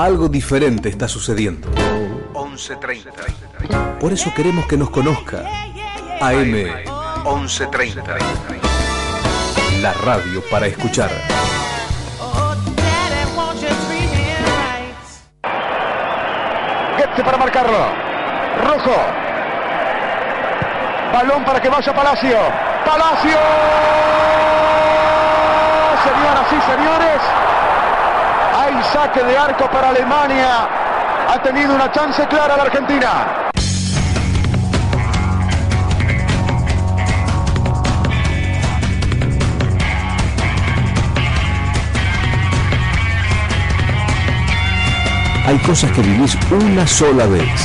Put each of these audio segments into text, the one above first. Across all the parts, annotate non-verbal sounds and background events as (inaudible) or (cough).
Algo diferente está sucediendo. 11.30. Por eso queremos que nos conozca. AM 11.30. La radio para escuchar. Goetze para marcarlo. Rojo. Balón para que vaya Palacio. Palacio. Señoras y señores. Saque de arco para Alemania. Ha tenido una chance clara la Argentina. Hay cosas que vivís una sola vez.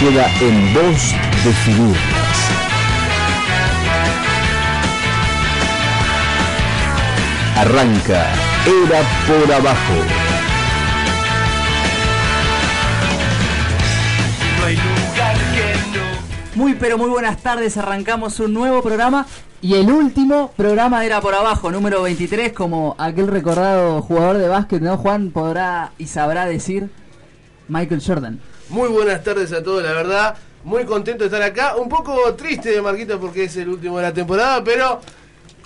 Queda en vos definirlas. Arranca Era por abajo. Muy pero muy buenas tardes, arrancamos un nuevo programa y el último programa era por abajo, número 23, como aquel recordado jugador de básquet, ¿no? Juan podrá y sabrá decir Michael Jordan. Muy buenas tardes a todos, la verdad, muy contento de estar acá, un poco triste de Marquita porque es el último de la temporada, pero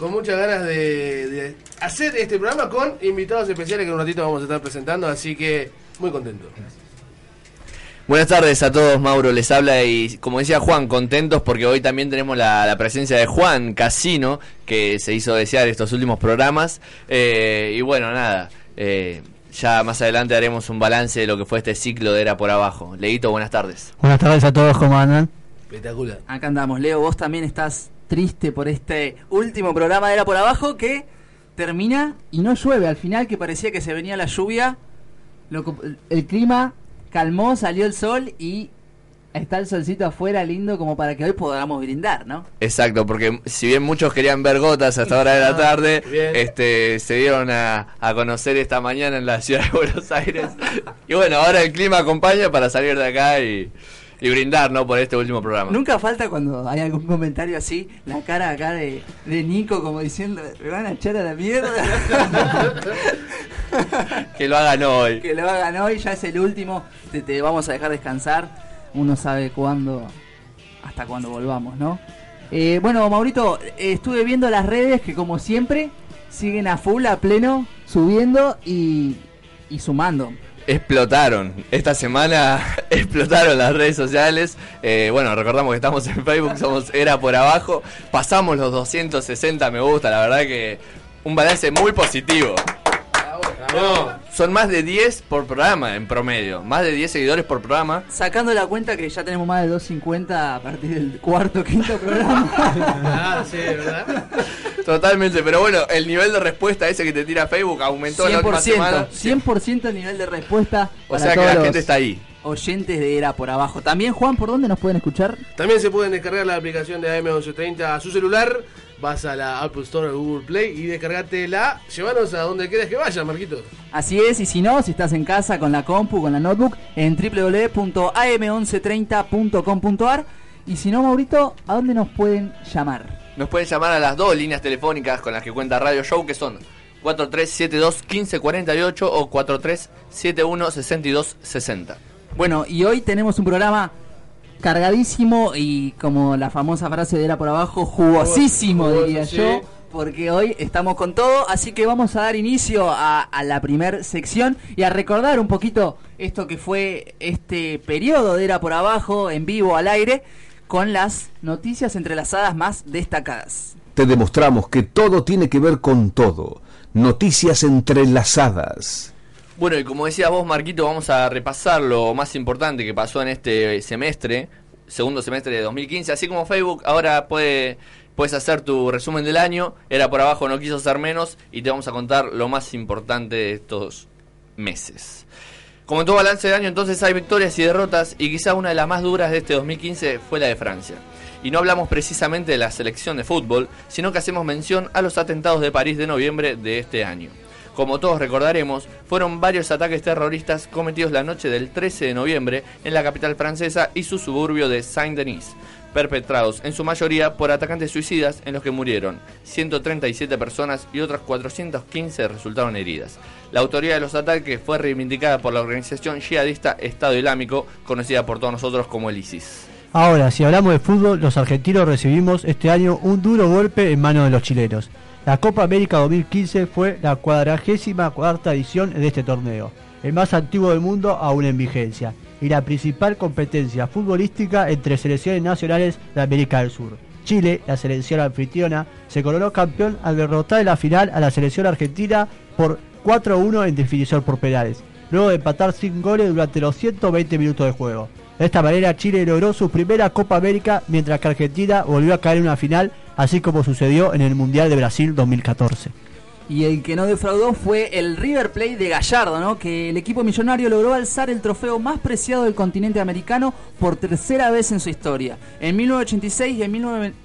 con muchas ganas de, de hacer este programa con invitados especiales que en un ratito vamos a estar presentando, así que muy contento. Buenas tardes a todos, Mauro les habla y como decía Juan, contentos porque hoy también tenemos la, la presencia de Juan Casino, que se hizo desear estos últimos programas. Eh, y bueno, nada, eh, ya más adelante haremos un balance de lo que fue este ciclo de Era por Abajo. Leito, buenas tardes. Buenas tardes a todos, ¿cómo andan? Espectacular. Acá andamos, Leo, vos también estás triste por este último programa de Era por abajo que termina y no llueve. Al final que parecía que se venía la lluvia, lo el clima calmó, salió el sol y está el solcito afuera lindo como para que hoy podamos brindar, ¿no? Exacto, porque si bien muchos querían ver gotas hasta hora de la tarde, bien. este se dieron a, a conocer esta mañana en la ciudad de Buenos Aires. (laughs) y bueno, ahora el clima acompaña para salir de acá y, y brindar, ¿no? Por este último programa. Nunca falta cuando hay algún comentario así, la cara acá de, de Nico como diciendo, me van a echar a la mierda. (laughs) Que lo hagan hoy. que lo hagan hoy, ya es el último, te, te vamos a dejar descansar, uno sabe cuándo, hasta cuándo volvamos, ¿no? Eh, bueno, Maurito, eh, estuve viendo las redes que como siempre siguen a full, a pleno, subiendo y, y sumando. Explotaron. Esta semana (laughs) explotaron las redes sociales. Eh, bueno, recordamos que estamos en Facebook, somos Era por Abajo. Pasamos los 260 me gusta, la verdad que un balance muy positivo. No, son más de 10 por programa en promedio. Más de 10 seguidores por programa. Sacando la cuenta que ya tenemos más de 250 a partir del cuarto, quinto programa. (laughs) Ah, sí, ¿verdad? Totalmente, pero bueno, el nivel de respuesta ese que te tira Facebook aumentó la última semana. 100%, 100% el nivel de respuesta. O para sea que todos la los gente está ahí. Oyentes de Era por abajo. También, Juan, ¿por dónde nos pueden escuchar? También se pueden descargar la aplicación de AM1130 a su celular. Vas a la Apple Store o Google Play y descargatela. Llévanos a donde quieras que vaya, Marquitos. Así es, y si no, si estás en casa con la compu, con la notebook, en www.am1130.com.ar. Y si no, Maurito, ¿a dónde nos pueden llamar? Nos pueden llamar a las dos líneas telefónicas con las que cuenta Radio Show, que son 4372-1548 o 4371-6260. Bueno, y hoy tenemos un programa cargadísimo y como la famosa frase de era por abajo, jugosísimo, Jugoso, diría sí. yo. Porque hoy estamos con todo, así que vamos a dar inicio a, a la primer sección y a recordar un poquito esto que fue este periodo de Era por Abajo, en vivo, al aire, con las noticias entrelazadas más destacadas. Te demostramos que todo tiene que ver con todo. Noticias entrelazadas. Bueno, y como decías vos, Marquito, vamos a repasar lo más importante que pasó en este semestre, segundo semestre de 2015. Así como Facebook ahora puede, Puedes hacer tu resumen del año, era por abajo, no quiso ser menos, y te vamos a contar lo más importante de estos meses. Como en todo balance de año, entonces hay victorias y derrotas, y quizá una de las más duras de este 2015 fue la de Francia. Y no hablamos precisamente de la selección de fútbol, sino que hacemos mención a los atentados de París de noviembre de este año. Como todos recordaremos, fueron varios ataques terroristas cometidos la noche del 13 de noviembre en la capital francesa y su suburbio de Saint-Denis, perpetrados en su mayoría por atacantes suicidas en los que murieron 137 personas y otras 415 resultaron heridas. La autoría de los ataques fue reivindicada por la organización yihadista Estado Islámico, conocida por todos nosotros como el ISIS. Ahora, si hablamos de fútbol, los argentinos recibimos este año un duro golpe en manos de los chilenos. La Copa América 2015 fue la cuadragésima cuarta edición de este torneo, el más antiguo del mundo aún en vigencia, y la principal competencia futbolística entre selecciones nacionales de América del Sur. Chile, la selección anfitriona, se coronó campeón al derrotar en la final a la selección argentina por 4-1 en definición por penales, luego de empatar sin goles durante los 120 minutos de juego. De esta manera Chile logró su primera Copa América mientras que Argentina volvió a caer en una final, así como sucedió en el Mundial de Brasil 2014. Y el que no defraudó fue el River Plate de Gallardo, ¿no? Que el equipo millonario logró alzar el trofeo más preciado del continente americano por tercera vez en su historia. En 1986 y en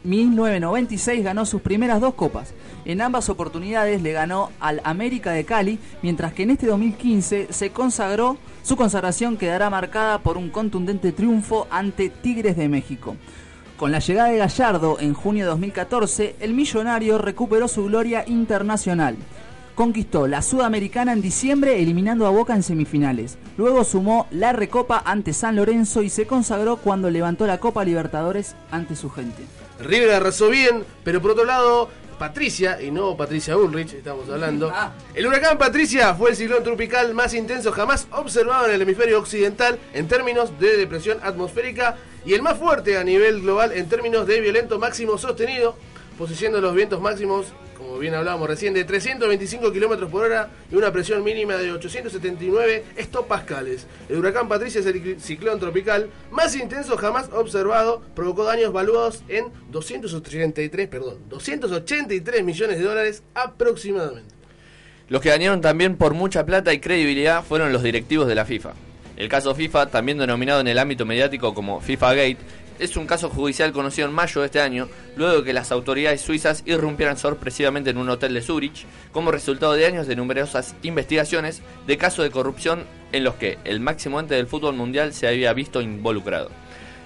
1996 ganó sus primeras dos copas. En ambas oportunidades le ganó al América de Cali, mientras que en este 2015 se consagró, su consagración quedará marcada por un contundente triunfo ante Tigres de México. Con la llegada de Gallardo en junio de 2014, el millonario recuperó su gloria internacional. Conquistó la Sudamericana en diciembre eliminando a Boca en semifinales. Luego sumó la Recopa ante San Lorenzo y se consagró cuando levantó la Copa Libertadores ante su gente. River arrasó bien, pero por otro lado, Patricia, y no Patricia Ulrich, estamos hablando. Ah. El huracán Patricia fue el ciclón tropical más intenso jamás observado en el hemisferio occidental en términos de depresión atmosférica y el más fuerte a nivel global en términos de violento máximo sostenido, poseyendo los vientos máximos, como bien hablábamos recién, de 325 kilómetros por hora y una presión mínima de 879 hectopascales. El huracán Patricia es el ciclón tropical más intenso jamás observado, provocó daños valuados en 283, perdón, 283 millones de dólares aproximadamente. Los que ganaron también por mucha plata y credibilidad fueron los directivos de la FIFA. El caso FIFA, también denominado en el ámbito mediático como FIFA Gate, es un caso judicial conocido en mayo de este año, luego de que las autoridades suizas irrumpieran sorpresivamente en un hotel de Zurich, como resultado de años de numerosas investigaciones de casos de corrupción en los que el máximo ente del fútbol mundial se había visto involucrado.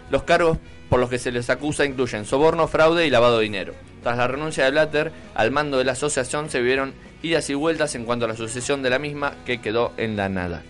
Los cargos por los que se les acusa incluyen soborno, fraude y lavado de dinero. Tras la renuncia de Blatter al mando de la asociación se vieron idas y vueltas en cuanto a la sucesión de la misma que quedó en la nada.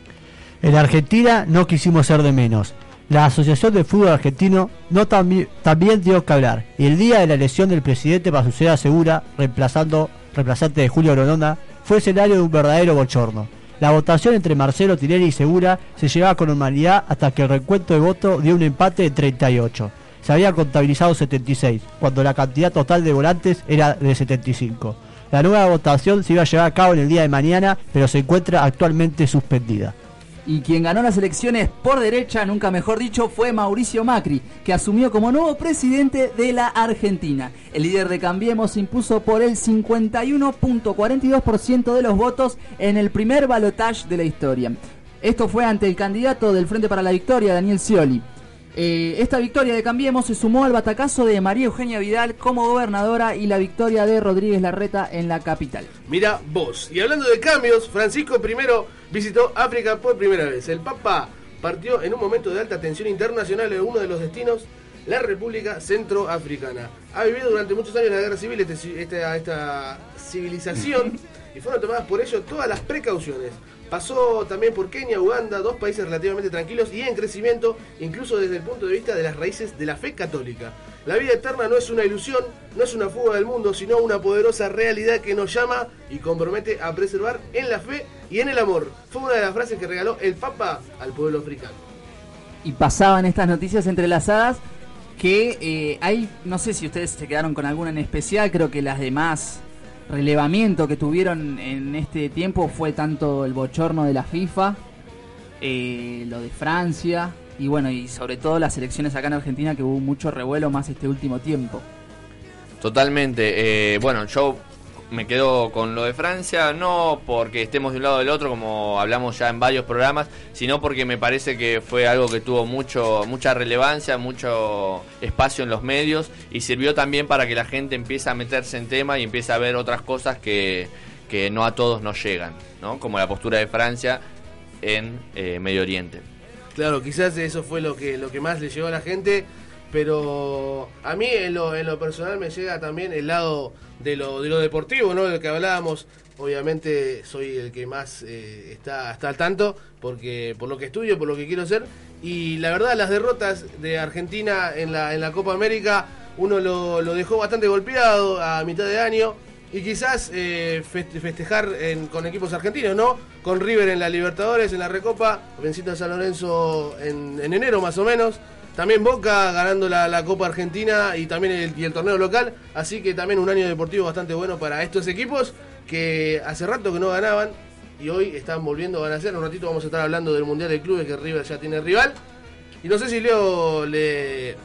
En Argentina no quisimos ser de menos. La Asociación de Fútbol Argentino no tambi- también dio que hablar. Y el día de la elección del presidente Basuceda Segura, reemplazando, reemplazante de Julio Grondona, fue escenario de un verdadero bochorno. La votación entre Marcelo Tinelli y Segura se llevaba con normalidad hasta que el recuento de votos dio un empate de 38. Se habían contabilizado 76, cuando la cantidad total de volantes era de 75. La nueva votación se iba a llevar a cabo en el día de mañana, pero se encuentra actualmente suspendida. Y quien ganó las elecciones por derecha, nunca mejor dicho, fue Mauricio Macri, que asumió como nuevo presidente de la Argentina. El líder de Cambiemos impuso por el 51.42% de los votos en el primer balotaje de la historia. Esto fue ante el candidato del Frente para la Victoria, Daniel Scioli. Eh, esta victoria de Cambiemos se sumó al batacazo de María Eugenia Vidal como gobernadora y la victoria de Rodríguez Larreta en la capital. Mira vos. Y hablando de cambios, Francisco I visitó África por primera vez. El Papa partió en un momento de alta tensión internacional en uno de los destinos, la República Centroafricana. Ha vivido durante muchos años la guerra civil este- esta, esta civilización (laughs) y fueron tomadas por ello todas las precauciones. Pasó también por Kenia, Uganda, dos países relativamente tranquilos y en crecimiento, incluso desde el punto de vista de las raíces de la fe católica. La vida eterna no es una ilusión, no es una fuga del mundo, sino una poderosa realidad que nos llama y compromete a preservar en la fe y en el amor. Fue una de las frases que regaló el Papa al pueblo africano. y pasaban estas noticias entrelazadas que eh, hay, no sé si ustedes se quedaron con alguna en especial, creo que las de más relevamiento que tuvieron en este tiempo fue tanto el bochorno de la FIFA, eh, lo de Francia y bueno, y sobre todo las elecciones acá en Argentina que hubo mucho revuelo más este último tiempo. Totalmente. Eh, bueno, yo me quedo con lo de Francia, no porque estemos de un lado o del otro, como hablamos ya en varios programas, sino porque me parece que fue algo que tuvo mucho, mucha relevancia, mucho espacio en los medios y sirvió también para que la gente empiece a meterse en tema y empiece a ver otras cosas que, que no a todos nos llegan, ¿no? como la postura de Francia en eh, Medio Oriente. Claro, quizás eso fue lo que, lo que más le llegó a la gente, pero a mí en lo, en lo personal me llega también el lado de lo, de lo deportivo, ¿no? De lo que hablábamos. Obviamente soy el que más eh, está, está al tanto, porque por lo que estudio, por lo que quiero ser. Y la verdad, las derrotas de Argentina en la, en la Copa América, uno lo, lo dejó bastante golpeado a mitad de año. Y quizás eh, festejar con equipos argentinos, ¿no? Con River en la Libertadores, en la Recopa, venciendo a San Lorenzo en, en enero más o menos. También Boca ganando la, Copa Argentina y también el, y el torneo local. Así que también un año deportivo bastante bueno para estos equipos que hace rato que no ganaban y hoy están volviendo a ganar. Un ratito vamos a estar hablando del Mundial de Clubes que River ya tiene rival. Y no sé si Leo le...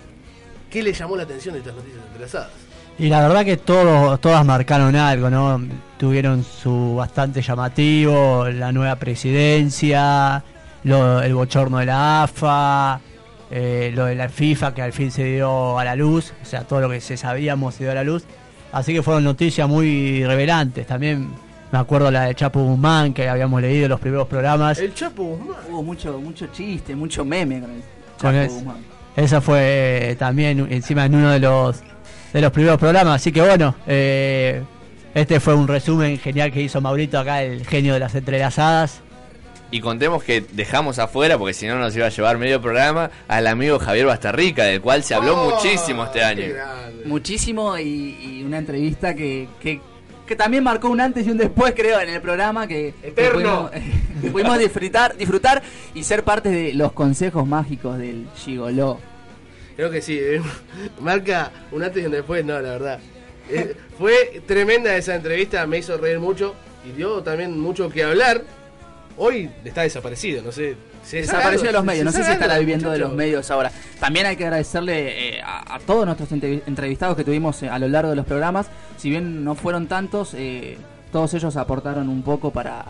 ¿Qué le llamó la atención de estas noticias entrelazadas? Y la verdad que todos, todas marcaron algo, ¿no? Tuvieron su bastante llamativo, la nueva presidencia, el bochorno de la AFA, eh, lo de la FIFA que al fin se dio a la luz, o sea, todo lo que se sabíamos se dio a la luz. Así que fueron noticias muy revelantes. También me acuerdo la de Chapo Guzmán que habíamos leído en los primeros programas. El Chapo Guzmán. Hubo mucho, mucho chiste, mucho meme con el Chapo Guzmán. Esa fue eh, también encima en uno de los de los primeros programas. Así que bueno, eh, este fue un resumen genial que hizo Maurito acá, el genio de las entrelazadas. Y contemos que dejamos afuera, porque si no nos iba a llevar medio programa, al amigo Javier Bastarrica, del cual se habló oh, muchísimo este año. Muchísimo y, una entrevista que, que, también marcó un antes y un después, creo, en el programa, que, (laughs) pudimos, disfrutar, disfrutar y ser parte de los consejos mágicos del Gigoló. Creo que sí, eh, (laughs) marca un antes y un después, no, la verdad. Eh, fue tremenda esa entrevista, me hizo reír mucho y dio también mucho que hablar hoy está desaparecido, no sé. Se desapareció de los medios, no sé si estará viviendo de los medios ahora. También hay que agradecerle eh, a, todos nuestros entrevistados que tuvimos a lo largo de los programas. Si bien no fueron tantos, todos ellos aportaron un poco para,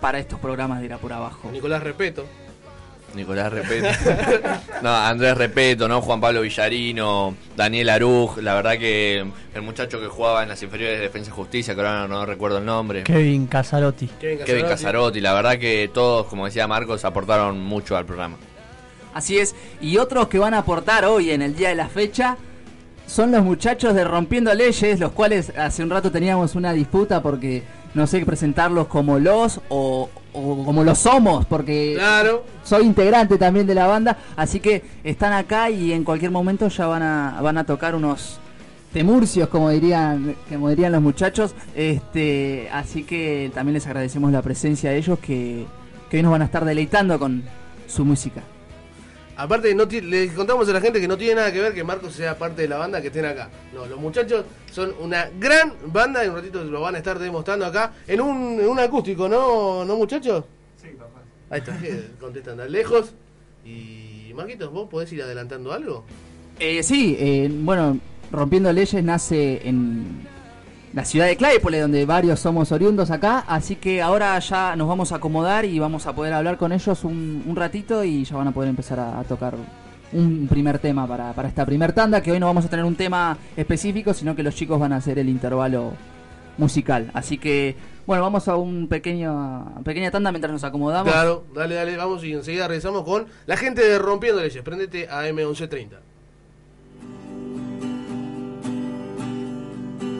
para estos programas de ir a por abajo. Nicolás Repeto. Nicolás Repeto. (laughs) no, Andrés Repeto, ¿no? Juan Pablo Villarino, Daniel Aruj, la verdad que el muchacho que jugaba en las inferiores de Defensa y Justicia, que ahora no, recuerdo el nombre. Kevin Casarotti. Kevin Casarotti. la verdad que todos, como decía Marcos, aportaron mucho al programa. Así es, y otros que van a aportar hoy en el día de la fecha son los muchachos de Rompiendo Leyes, los cuales hace un rato teníamos una disputa porque no sé presentarlos como los o, como los somos, porque soy integrante también de la banda, así que están acá y en cualquier momento ya van a, van a tocar unos temurcios, como dirían, como dirían los muchachos, este, así que también les agradecemos la presencia de ellos que, que hoy nos van a estar deleitando con su música. Aparte, no le contamos a la gente que no tiene nada que ver que Marcos sea parte de la banda que estén acá. No, los muchachos son una gran banda y un ratito lo van a estar demostrando acá en un, un acústico, ¿no, ¿no muchachos? Sí, papá. Ahí está, contestan de lejos. Y Marquitos, ¿vos podés ir adelantando algo? Eh, sí, eh, bueno, Rompiendo Leyes nace en la ciudad de Claypole, donde varios somos oriundos acá, así que ahora ya nos vamos a acomodar y vamos a poder hablar con ellos un, ratito y ya van a poder empezar a, tocar un primer tema para, para, esta primer tanda, que hoy no vamos a tener un tema específico, sino que los chicos van a hacer el intervalo musical. Así que, bueno, vamos a un pequeño pequeña tanda mientras nos acomodamos. Claro, dale, dale, vamos y enseguida regresamos con la gente de Rompiendo Leyes. Prendete a M1130.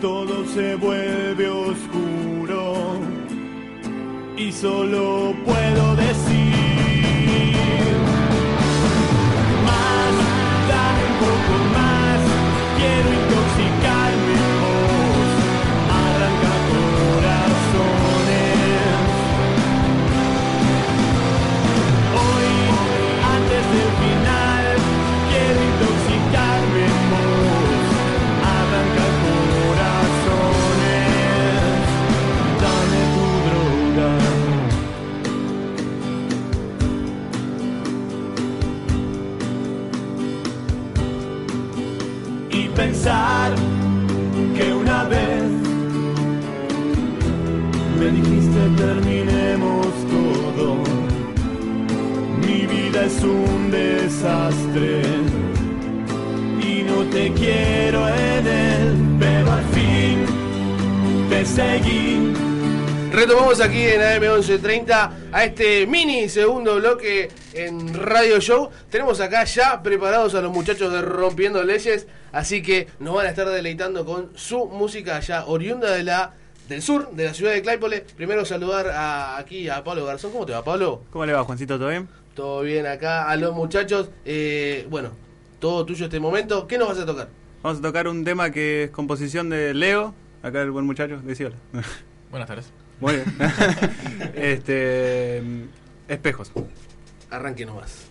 todo se vuelve oscuro y solo puedo decir más, dame un poco más, quiero 12.30 a este mini segundo bloque en Radio Show. Tenemos acá ya preparados a los muchachos de Rompiendo Leyes, así que nos van a estar deleitando con su música allá, oriunda de la del sur, de la ciudad de Claypole. Primero saludar a, aquí a Pablo Garzón. ¿Cómo te va, Pablo? ¿Cómo le va, Juancito? ¿Todo bien? Todo bien acá. A los muchachos, eh, bueno, todo tuyo este momento. ¿Qué nos vas a tocar? Vamos a tocar un tema que es composición de Leo. Acá el buen muchacho, decía. Buenas tardes. Muy bien. (laughs) este. Espejos. Arranque nomás.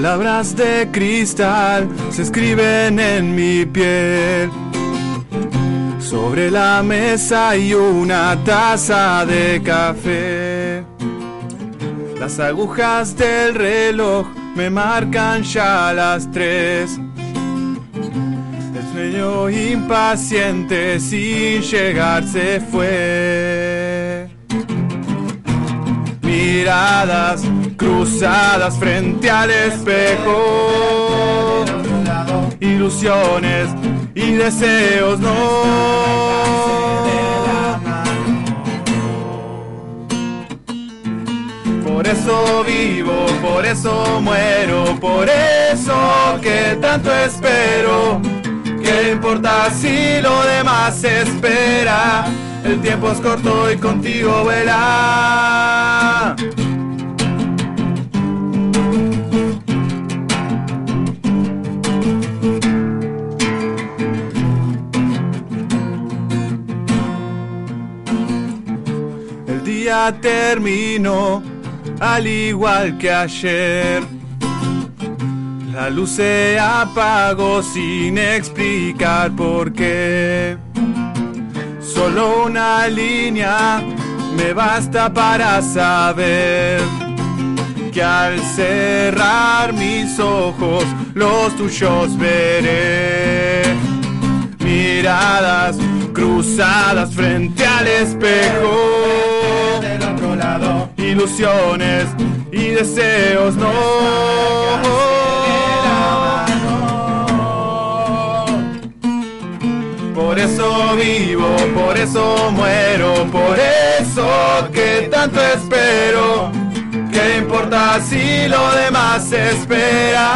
Palabras de cristal se escriben en mi piel. Sobre la mesa hay una taza de café. Las agujas del reloj me marcan ya las tres. El sueño impaciente sin llegar se fue. Miradas cruzadas frente al espejo. Ilusiones y deseos no. Por eso vivo, por eso muero, por eso que tanto espero. ¿Qué importa si lo demás espera? El tiempo es corto y contigo vuela. El día terminó al igual que ayer. La luz se apagó sin explicar por qué. Solo una línea me basta para saber que al cerrar mis ojos los tuyos veré. Miradas cruzadas frente al espejo. Del otro lado. Ilusiones y deseos no. Por eso vivo, por eso muero, por eso que tanto espero. ¿Qué importa si lo demás espera?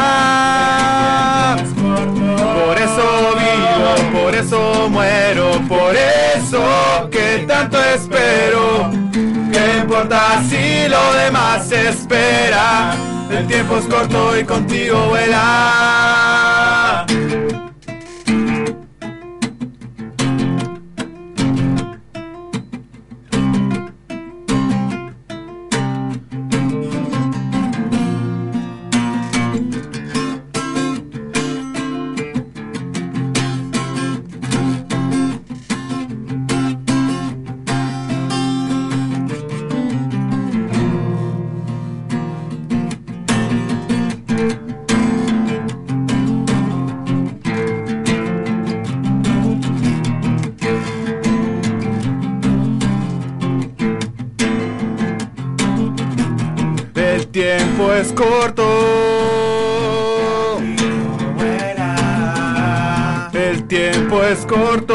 Por eso vivo, por eso muero, por eso que tanto espero. ¿Qué importa si lo demás espera? El tiempo es corto y contigo vuela. Corto. El tiempo es corto.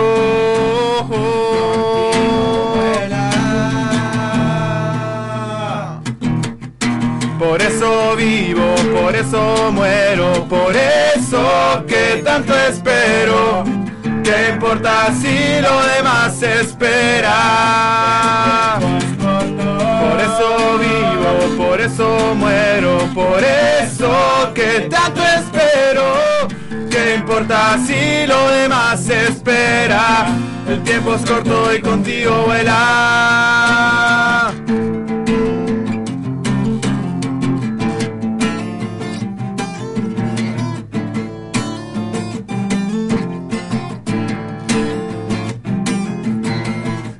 Por eso vivo, por eso muero, por eso que tanto espero. ¿Qué importa si lo demás espera? Eso vivo, por eso muero, por eso que tanto espero. ¿Qué importa si lo demás espera? El tiempo es corto y contigo vuela.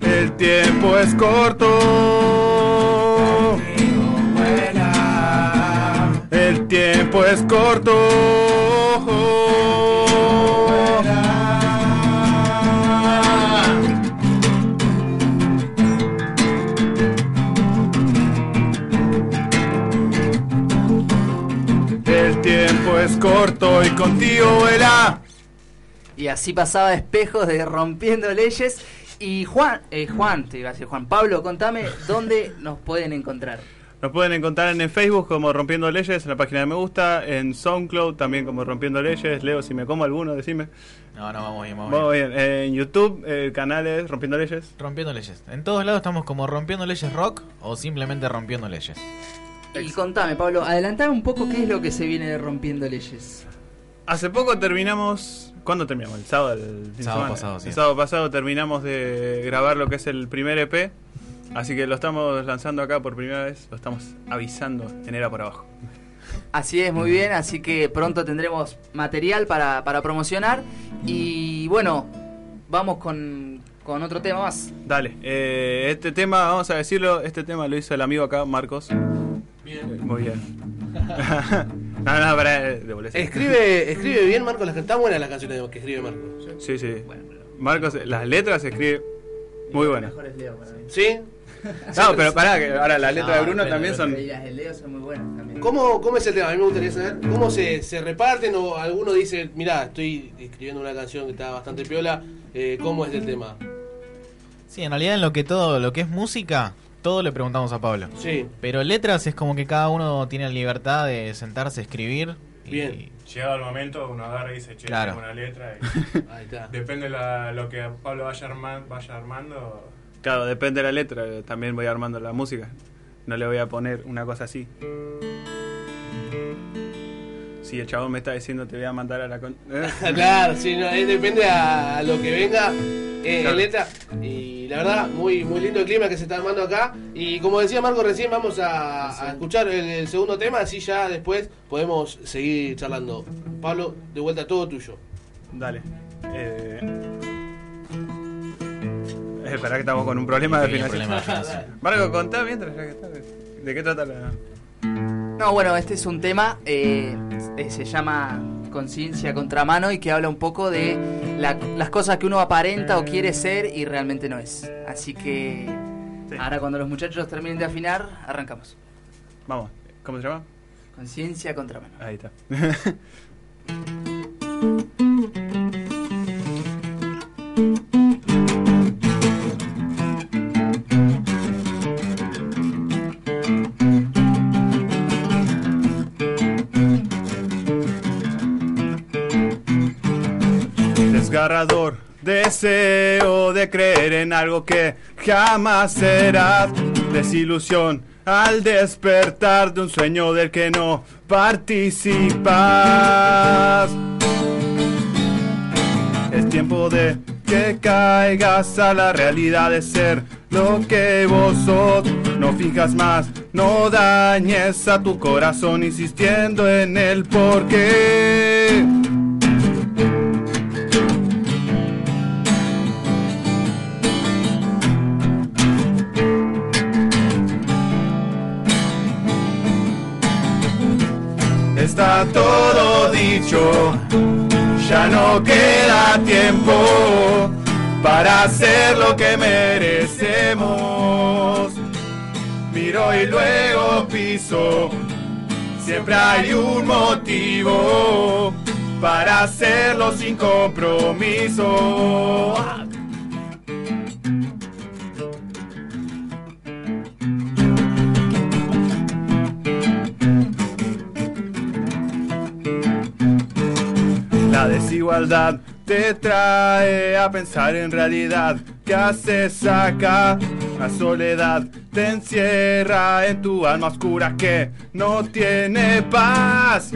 El tiempo es corto. Es corto. El tiempo es corto y contigo vuela. Y así pasaba espejos de rompiendo leyes. Y Juan, eh, Juan, te iba a decir Juan Pablo, contame dónde nos pueden encontrar. Nos pueden encontrar en Facebook como Rompiendo Leyes, en la página de Me Gusta, en SoundCloud también como Rompiendo Leyes. Leo, si me como alguno, decime. No, no, vamos bien, vamos Vamos bien. En YouTube, el canal es Rompiendo Leyes. Rompiendo leyes. En todos lados estamos como Rompiendo Leyes Rock o simplemente Rompiendo Leyes. Y contame, Pablo, adelantame un poco qué es lo que se viene de rompiendo leyes. Hace poco terminamos. ¿Cuándo terminamos? El sábado, el Sábado semana. pasado, sí. El sábado pasado terminamos de grabar lo que es el primer EP. Así que lo estamos lanzando acá por primera vez. Lo estamos avisando en Era por Abajo. Así es, muy bien, así que pronto tendremos material para, para promocionar. Y bueno, vamos con, con otro tema más. Dale, eh, este tema, vamos a decirlo, este tema lo hizo el amigo acá, Marcos. Bien. Muy bien. (laughs) no, no, para devolver. Escribe, escribe bien Marcos las Está buena las canciones que escribe Marcos. Sí, sí. Marcos, las letras escribe muy buenas. ¿Sí? (laughs) No, pero pará, que ahora las letras de No, Bruno pero- también son. pero las de Leo son muy buenas también. ¿Cómo, ¿Cómo es el tema? A mí me gustaría saber cómo se, se reparten o alguno dice, mira, estoy escribiendo una canción que está bastante piola, eh, ¿cómo es el tema? Sí, en realidad en lo que todo, lo que es música, todo le preguntamos a Pablo. Sí. Pero letras es como que cada uno tiene la libertad de sentarse a escribir. y- Bien. Llegado el momento, uno agarra y dice, che, Claro. tengo una letra. (laughs) Ahí Y está. depende la, lo que Pablo vaya, arma- vaya armando. Claro, depende de la letra, también voy armando la música. No le voy a poner una cosa así. Si el chabón me está diciendo te voy a mandar a la con... ¿eh? (laughs) claro, sí, no, eh, depende a, lo que venga eh, Claro. en letra. Y la verdad, muy, muy lindo el clima que se está armando acá. Y como decía Marco recién, vamos a, a escuchar el, el segundo tema, así ya después podemos seguir charlando. Pablo, de vuelta todo tuyo. Dale. Eh... (laughs) Eh, Esperá que estamos con un problema de afinación. Marco, contá mientras ya que está. ¿De qué trata la...? No, bueno, este es un tema, eh, eh, se llama Conciencia Contramano y que habla un poco de la- las cosas que uno aparenta o quiere ser y realmente no es. Así que Sí. ahora cuando los muchachos terminen de afinar, arrancamos. Vamos, ¿cómo se llama? Conciencia Contramano. Ahí está. (laughs) Desgarrador deseo de creer en algo que jamás será desilusión al despertar de un sueño del que no participas. Es tiempo de que caigas a la realidad de ser lo que vos sos. No fijas más, no dañes a tu corazón insistiendo en el porqué. Todo dicho, ya no queda tiempo para hacer lo que merecemos. Miro y luego piso, siempre hay un motivo para hacerlo sin compromiso. Te trae a pensar en realidad qué haces acá. La soledad te encierra en tu alma oscura que no tiene paz.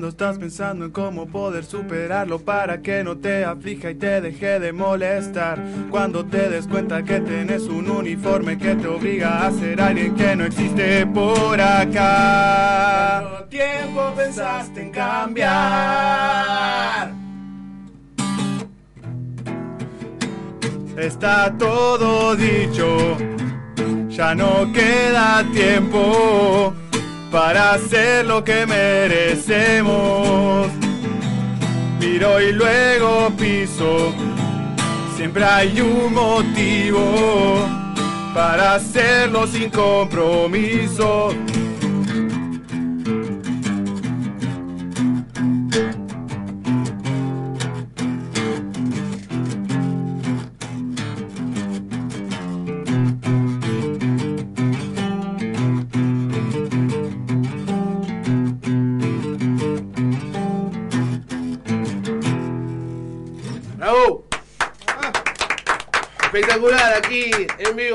Estás pensando en cómo poder superarlo para que no te aflija y te deje de molestar. Cuando te des cuenta que tenés un uniforme que te obliga a ser alguien que no existe por acá. ¿Cuánto tiempo pensaste en cambiar? Está todo dicho, ya no queda tiempo para hacer lo que merecemos. Miro y luego piso, siempre hay un motivo para hacerlo sin compromiso.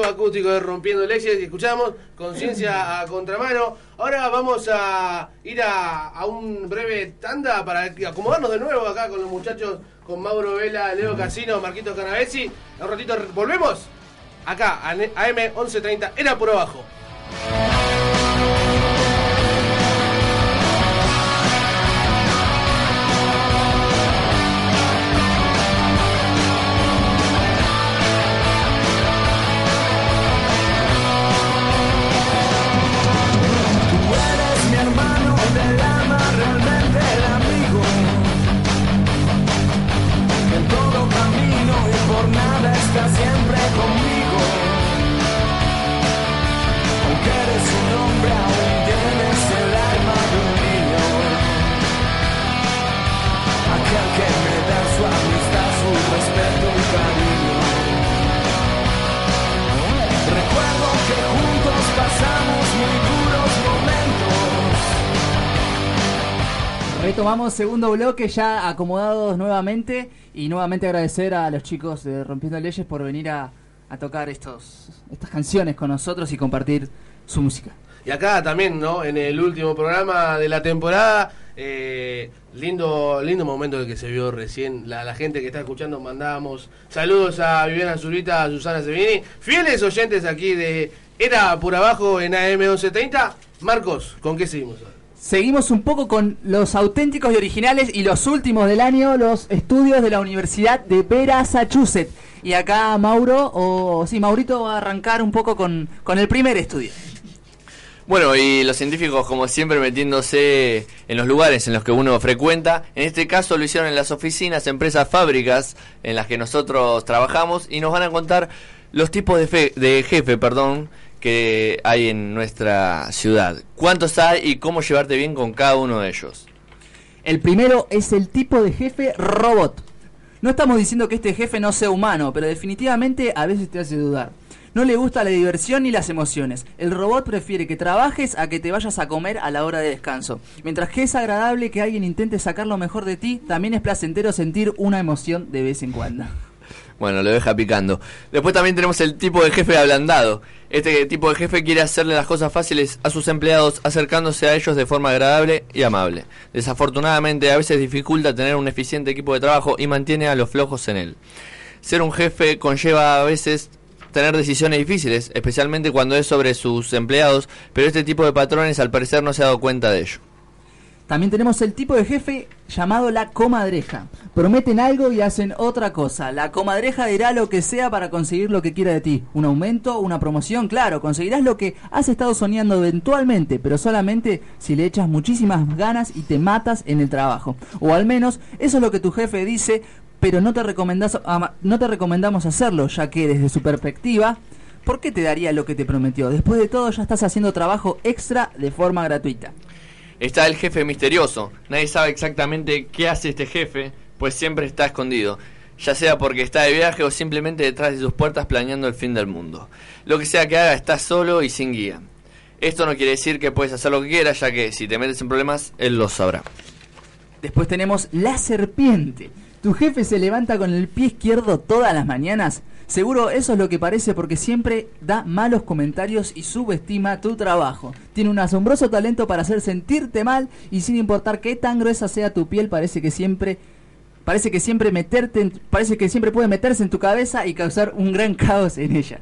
Acústico de Rompiendo Leyes y escuchamos Conciencia a Contramano. Ahora vamos a ir a, a un breve tanda para acomodarnos de nuevo acá con los muchachos, con Mauro Vela, Leo Casino, Marquito Canavesi. Un ratito volvemos acá a Ne- AM 1130, era por abajo. Retomamos segundo bloque ya acomodados nuevamente y nuevamente agradecer a los chicos de Rompiendo Leyes por venir a, a tocar estos, estas canciones con nosotros y compartir su música. Y acá también, ¿no? En el último programa de la temporada, eh, lindo lindo momento el que se vio recién. La, gente que está escuchando, mandábamos saludos a Viviana Zurita, a Susana Sevini, fieles oyentes aquí de Era por Abajo en AM 1130. Marcos, ¿con qué seguimos ahora? Seguimos un poco con los auténticos y originales y los últimos del año, los estudios de la Universidad de Massachusetts. Y acá Mauro, o sí, Maurito va a arrancar un poco con, con el primer estudio. Bueno, y los científicos, como siempre, metiéndose en los lugares en los que uno frecuenta. En este caso lo hicieron en las oficinas, empresas, fábricas en las que nosotros trabajamos y nos van a contar los tipos de, fe- de jefe, perdón, hay en nuestra ciudad. ¿Cuántos hay y cómo llevarte bien con cada uno de ellos? El primero es el tipo de jefe robot. No estamos diciendo que este jefe no sea humano, pero definitivamente a veces te hace dudar. No le gusta la diversión ni las emociones. El robot prefiere que trabajes a que te vayas a comer a la hora de descanso. Mientras que es agradable que alguien intente sacar lo mejor de ti, también es placentero sentir una emoción de vez en cuando. Bueno, lo deja picando. Después también tenemos el tipo de jefe ablandado. Este tipo de jefe quiere hacerle las cosas fáciles a sus empleados acercándose a ellos de forma agradable y amable. Desafortunadamente a veces dificulta tener un eficiente equipo de trabajo y mantiene a los flojos en él. Ser un jefe conlleva a veces tener decisiones difíciles, especialmente cuando es sobre sus empleados, pero este tipo de patrones al parecer no se ha dado cuenta de ello. También tenemos el tipo de jefe llamado la comadreja. Prometen algo y hacen otra cosa. La comadreja dirá lo que sea para conseguir lo que quiera de ti. Un aumento, una promoción, claro, conseguirás lo que has estado soñando eventualmente, pero solamente si le echas muchísimas ganas y te matas en el trabajo. O al menos eso es lo que tu jefe dice, pero no te, no te recomendamos hacerlo, ya que desde su perspectiva, ¿por qué te daría lo que te prometió? Después de todo ya estás haciendo trabajo extra de forma gratuita. Está el jefe misterioso. Nadie sabe exactamente qué hace este jefe, pues siempre está escondido. Ya sea porque está de viaje o simplemente detrás de sus puertas planeando el fin del mundo. Lo que sea que haga está solo y sin guía. Esto no quiere decir que puedes hacer lo que quieras, ya que si te metes en problemas, él lo sabrá. Después tenemos la serpiente. Tu ¿Tu jefe se levanta con el pie izquierdo todas las mañanas? Seguro eso es lo que parece porque siempre da malos comentarios y subestima tu trabajo. Tiene un asombroso talento para hacer sentirte mal y sin importar qué tan gruesa sea tu piel parece que siempre parece que siempre meterte parece que siempre puede meterse en tu cabeza y causar un gran caos en ella.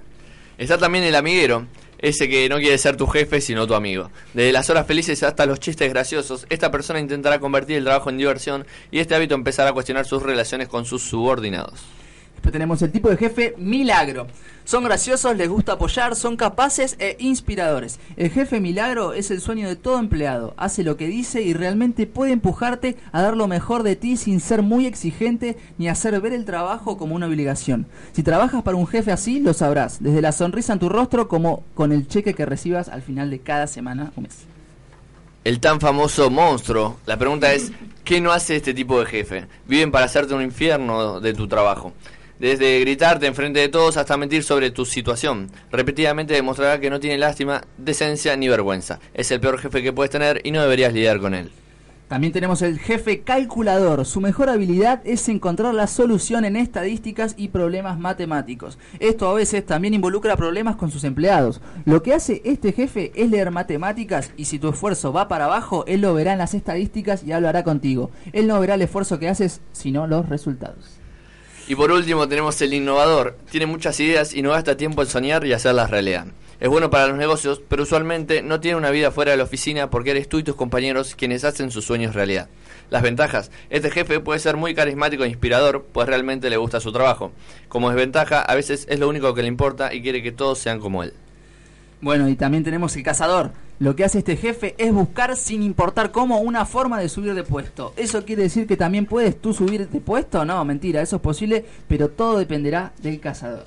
Está también el amiguero, ese que no quiere ser tu jefe sino tu amigo. Desde las horas felices hasta los chistes graciosos, esta persona intentará convertir el trabajo en diversión y este hábito empezará a cuestionar sus relaciones con sus subordinados. Tenemos el tipo de jefe milagro. Son graciosos, les gusta apoyar, son capaces e inspiradores. El jefe milagro es el sueño de todo empleado. Hace lo que dice y realmente puede empujarte a dar lo mejor de ti sin ser muy exigente ni hacer ver el trabajo como una obligación. Si trabajas para un jefe así, lo sabrás. Desde la sonrisa en tu rostro como con el cheque que recibas al final de cada semana o mes. El tan famoso monstruo. La pregunta es, ¿qué no hace este tipo de jefe? Viven para hacerte un infierno de tu trabajo. Desde gritarte enfrente de todos hasta mentir sobre tu situación. Repetidamente demostrará que no tiene lástima, decencia ni vergüenza. Es el peor jefe que puedes tener y no deberías lidiar con él. También tenemos el jefe calculador. Su mejor habilidad es encontrar la solución en estadísticas y problemas matemáticos. Esto a veces también involucra problemas con sus empleados. Lo que hace este jefe es leer matemáticas y si tu esfuerzo va para abajo, él lo verá en las estadísticas y hablará contigo. Él no verá el esfuerzo que haces, sino los resultados. Y por último tenemos el innovador. Tiene muchas ideas y no gasta tiempo en soñar y hacerlas realidad. Es bueno para los negocios, pero usualmente no tiene una vida fuera de la oficina porque eres tú y tus compañeros quienes hacen sus sueños realidad. Las ventajas. Este jefe puede ser muy carismático e inspirador, pues realmente le gusta su trabajo. Como desventaja, a veces es lo único que le importa y quiere que todos sean como él. Bueno, y también tenemos el cazador. Lo que hace este jefe es buscar sin importar cómo una forma de subir de puesto. ¿Eso quiere decir que también puedes tú subir de puesto? No, mentira, eso es posible, pero todo dependerá del cazador.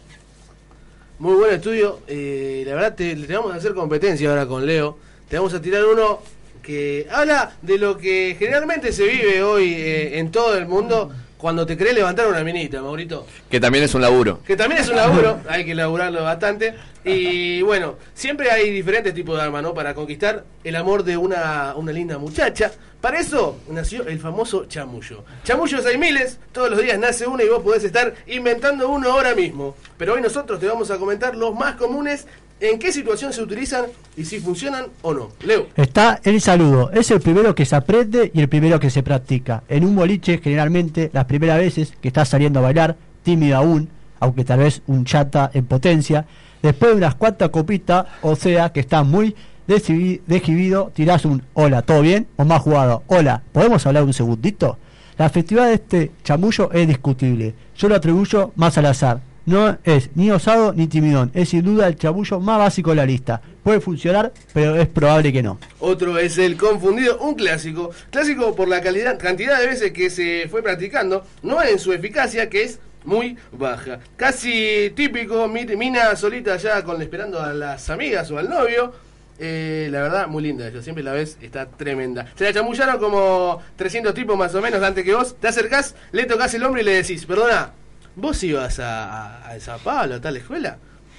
Muy buen estudio. eh, la verdad, te, te vamos a hacer competencia ahora con Leo. Te vamos a tirar uno que habla de lo que generalmente se vive hoy eh, en todo el mundo cuando te querés levantar una minita, Maurito. Que también es un laburo. Que también es un laburo, (laughs) hay que laburarlo bastante. Y bueno, siempre hay diferentes tipos de armas, ¿no? Para conquistar el amor de una, una linda muchacha. Para eso nació el famoso chamullo. Chamullos hay miles, todos los días nace uno y vos podés estar inventando uno ahora mismo. Pero hoy nosotros te vamos a comentar los más comunes, en qué situación se utilizan y si funcionan o no. Leo. Está el saludo. Es el primero que se aprende y el primero que se practica. En un boliche, generalmente, las primeras veces que estás saliendo a bailar, tímido aún, aunque tal vez un chata en potencia, después de unas cuantas copitas, o sea que estás muy decidido, tirás un hola, ¿todo bien? O más jugado, hola, ¿podemos hablar un segundito? La efectividad de este chamullo es discutible. Yo lo atribuyo más al azar. No es ni osado ni timidón. Es sin duda el chamullo más básico de la lista. Puede funcionar, pero es probable que no. Otro es el confundido, un clásico. Clásico por la calidad, cantidad de veces que se fue practicando, no en su eficacia, que es muy baja. Casi típico, mi- mina solita ya con esperando a las amigas o al novio. Eh, la verdad, muy linda. Yo siempre la ves, está tremenda. Se la chamullaron como 300 tipos más o menos antes que vos. Te acercás, le tocas el hombro y le decís, perdona, ¿vos ibas a, a, a San Pablo, a tal escuela?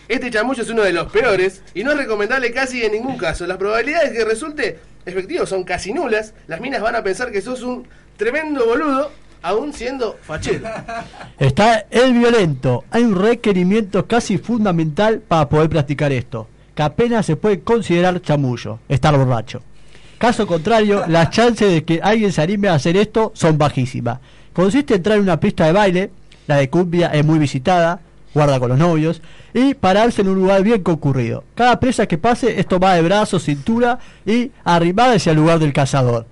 Este chamullo es uno de los peores y no es recomendable casi en ningún caso. Las probabilidades de que resulte efectivo son casi nulas. Las minas van a pensar que sos un tremendo boludo, aún siendo fachero. (laughs) Está el violento. Hay un requerimiento casi fundamental para poder practicar esto, que apenas se puede considerar chamullo, estar borracho. Caso contrario, las (laughs) chances de que alguien se anime a hacer esto son bajísimas. Consiste en entrar en una pista de baile, la de cumbia es muy visitada, guarda con los novios, y pararse en un lugar bien concurrido. Cada presa que pase es tomada de brazos, cintura y arrimada hacia el lugar del cazador.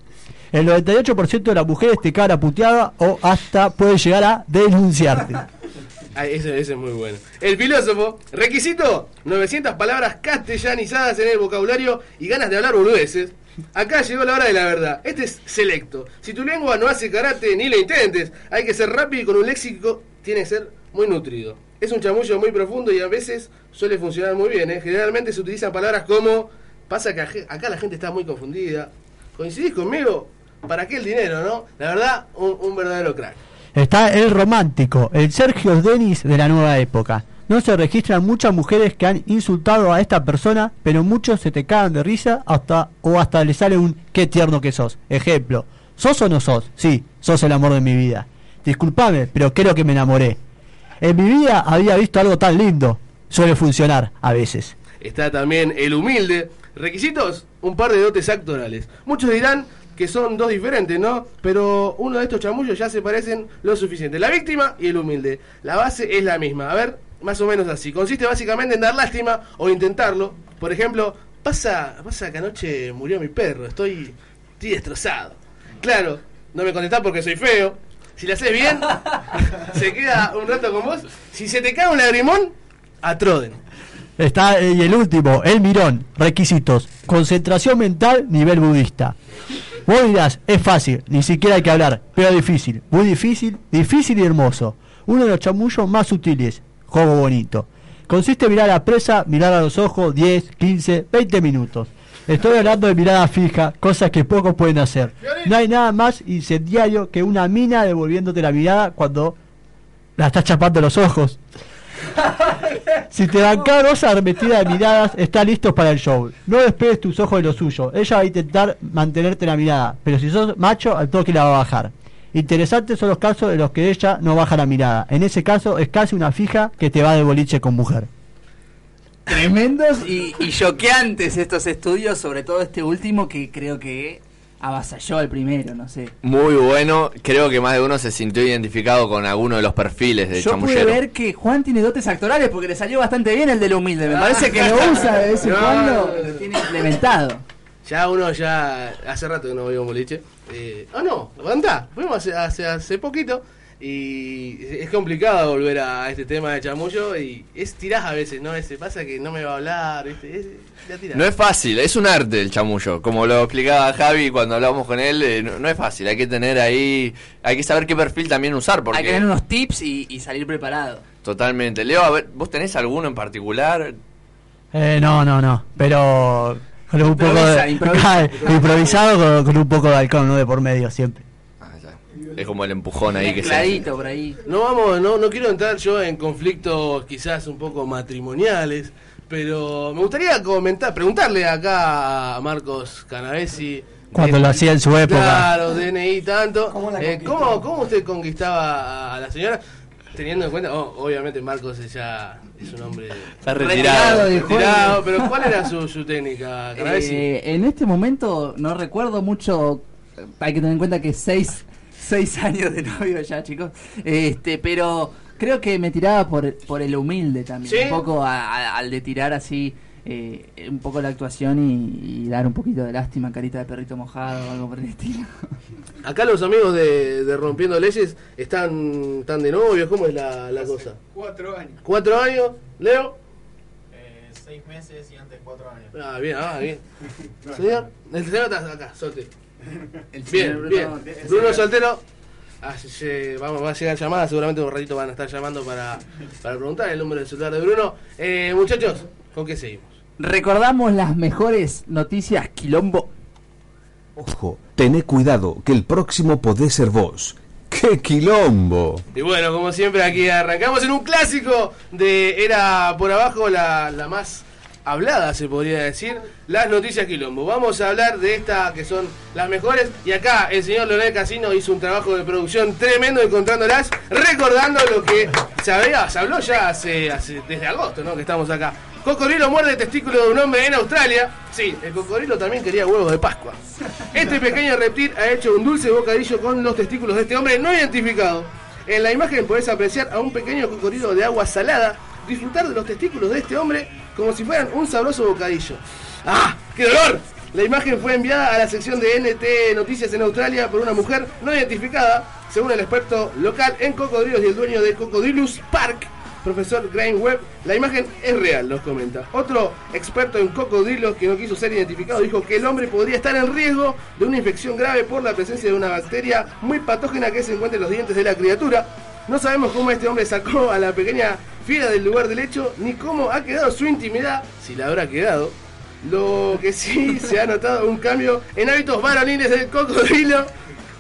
El 98% de las mujeres te cagan a puteada o hasta puede llegar a denunciarte. (laughs) Ese es muy bueno. El filósofo, requisito, 900 palabras castellanizadas en el vocabulario y ganas de hablar boludeces. Acá llegó la hora de la verdad. Este es selecto. Si tu lengua no hace karate, ni lo intentes. Hay que ser rápido y con un léxico tiene que ser muy nutrido. Es un chamullo muy profundo y a veces suele funcionar muy bien. ¿eh? Generalmente se utilizan palabras como... Pasa que acá la gente está muy confundida. ¿Coincidís conmigo? ¿Para qué el dinero, no? La verdad, un, un verdadero crack. Está el romántico, el Sergio Denis de la nueva época. No se registran muchas mujeres que han insultado a esta persona, pero muchos se te cagan de risa hasta o hasta le sale un qué tierno que sos. Ejemplo, ¿sos o no sos? Sí, sos el amor de mi vida. Disculpame, pero creo que me enamoré. En mi vida había visto algo tan lindo. Suele funcionar a veces. Está también el humilde. Requisitos, un par de dotes actorales. Muchos dirán que son dos diferentes, ¿no? Pero uno de estos chamullos ya se parecen lo suficiente. La víctima y el humilde. La base es la misma. A ver, más o menos así. Consiste básicamente en dar lástima o intentarlo. Por ejemplo, pasa, pasa que anoche murió mi perro. Estoy, estoy destrozado. Claro, no me contestás porque soy feo. Si la haces bien, (laughs) (laughs) se queda un rato con vos. Si se te cae un lagrimón, atroden. Está eh, y el último, el mirón. Requisitos. Concentración mental, nivel budista. Vos dirás, es fácil, ni siquiera hay que hablar, pero difícil, muy difícil, difícil y hermoso. Uno de los chamullos más sutiles, juego bonito. Consiste en mirar a la presa, mirar a los ojos 10, 15, 20 minutos. Estoy hablando de mirada fija, cosas que pocos pueden hacer. No hay nada más incendiario que una mina devolviéndote la mirada cuando la estás chapando los ojos. (laughs) Si te bancás dos arremetidas de miradas, está listo para el show. No despegues tus ojos de lo suyo. Ella va a intentar mantenerte la mirada, pero si sos macho, al toque la va a bajar. Interesantes son los casos de los que ella no baja la mirada. En ese caso, es casi una fija que te va de boliche con mujer. Tremendos y, y choqueantes estos estudios, sobre todo este último que creo que avasalló al primero, no sé. Muy bueno, creo que más de uno se sintió identificado con alguno de los perfiles de Yo pude chamullero. ver que Juan tiene dotes actorales porque le salió bastante bien el del humilde. Me parece que lo usa de vez en No, cuando, lo tiene implementado. Ya uno ya hace rato que no veo un boliche. Eh, ah, no, anda, fuimos hace, hace, hace poquito y es complicado volver a este tema de chamullo y es tirás a veces, ¿no? Ese pasa que no me va a hablar, ¿viste? Es, ya. No es fácil, es un arte el chamullo. Como lo explicaba Javi cuando hablábamos con él, eh, no, no es fácil. Hay que tener ahí, hay que saber qué perfil también usar. Porque Hay que tener unos tips y, y salir preparado. Totalmente. Leo, a ver, ¿vos tenés alguno en particular? Eh, no, no, no. Pero con un poco Improvisa, de, (laughs) improvisa. improvisado con, con un poco de halcón, ¿no? De por medio siempre. Es como el empujón ahí que se Mezcladito por ahí. No vamos, no, no quiero entrar yo en conflictos quizás un poco matrimoniales, pero me gustaría comentar, preguntarle acá a Marcos Canavesi. Cuando lo hacía en su época. Claro, DNI tanto. Eh, ¿cómo, ¿Cómo usted conquistaba a la señora? Teniendo en cuenta, oh, obviamente Marcos ya es un hombre Está retirado. pero ¿cuál era su, su técnica? (laughs) Eh, en este momento no recuerdo mucho. Hay que tener en cuenta que seis, seis años de novio ya, chicos. Este, pero creo que me tiraba por, por el humilde también. ¿Sí? Un poco a- a- al de tirar así. Eh, un poco la actuación y, y dar un poquito de lástima, carita de perrito mojado o algo por el estilo. Acá los amigos de, de Rompiendo Leyes están, están de novios, ¿cómo es la, la cosa? Cuatro años. ¿Cuatro años? ¿Leo? Eh, seis meses y antes cuatro años. Ah, bien, ah, bien. Señor, el señor está acá, solte. El señor Bien, Bruno- bien. Bruno Soltero. Ah, sí, sí, vamos, va a llegar llamada, seguramente un ratito van a estar llamando para, para preguntar el número del celular de Bruno. Eh, muchachos, ¿con qué seguimos? Recordamos las mejores noticias quilombo. Ojo, tené cuidado, que el próximo podés ser vos. ¡Qué quilombo! Y bueno, como siempre aquí arrancamos en un clásico de Era por abajo, la, la más hablada se podría decir, las noticias quilombo. Vamos a hablar de estas que son las mejores y acá el señor Leonel Casino hizo un trabajo de producción tremendo encontrándolas, recordando lo que se, había, se habló ya hace, hace- desde agosto, ¿no? Que estamos acá. Cocodrilo muerde el testículo de un hombre en Australia. Sí, el cocodrilo también quería huevos de Pascua. Este (laughs) pequeño reptil ha hecho un dulce bocadillo con los testículos de este hombre no identificado. En la imagen podés apreciar a un pequeño cocodrilo de agua salada disfrutar de los testículos de este hombre como si fueran un sabroso bocadillo. ¡Ah! ¡Qué dolor! La imagen fue enviada a la sección de NT Noticias en Australia por una mujer no identificada, según el experto local en cocodrilos y el dueño de Cocodrilus Park, profesor Graham Webb. La imagen es real, nos comenta. Otro experto en cocodrilos que no quiso ser identificado dijo que el hombre podría estar en riesgo de una infección grave por la presencia de una bacteria muy patógena que se encuentra en los dientes de la criatura. No sabemos cómo este hombre sacó a la pequeña fiera del lugar del hecho, ni cómo ha quedado su intimidad, si la habrá quedado. Lo que sí (laughs) se ha notado un cambio en hábitos varoniles del cocodrilo.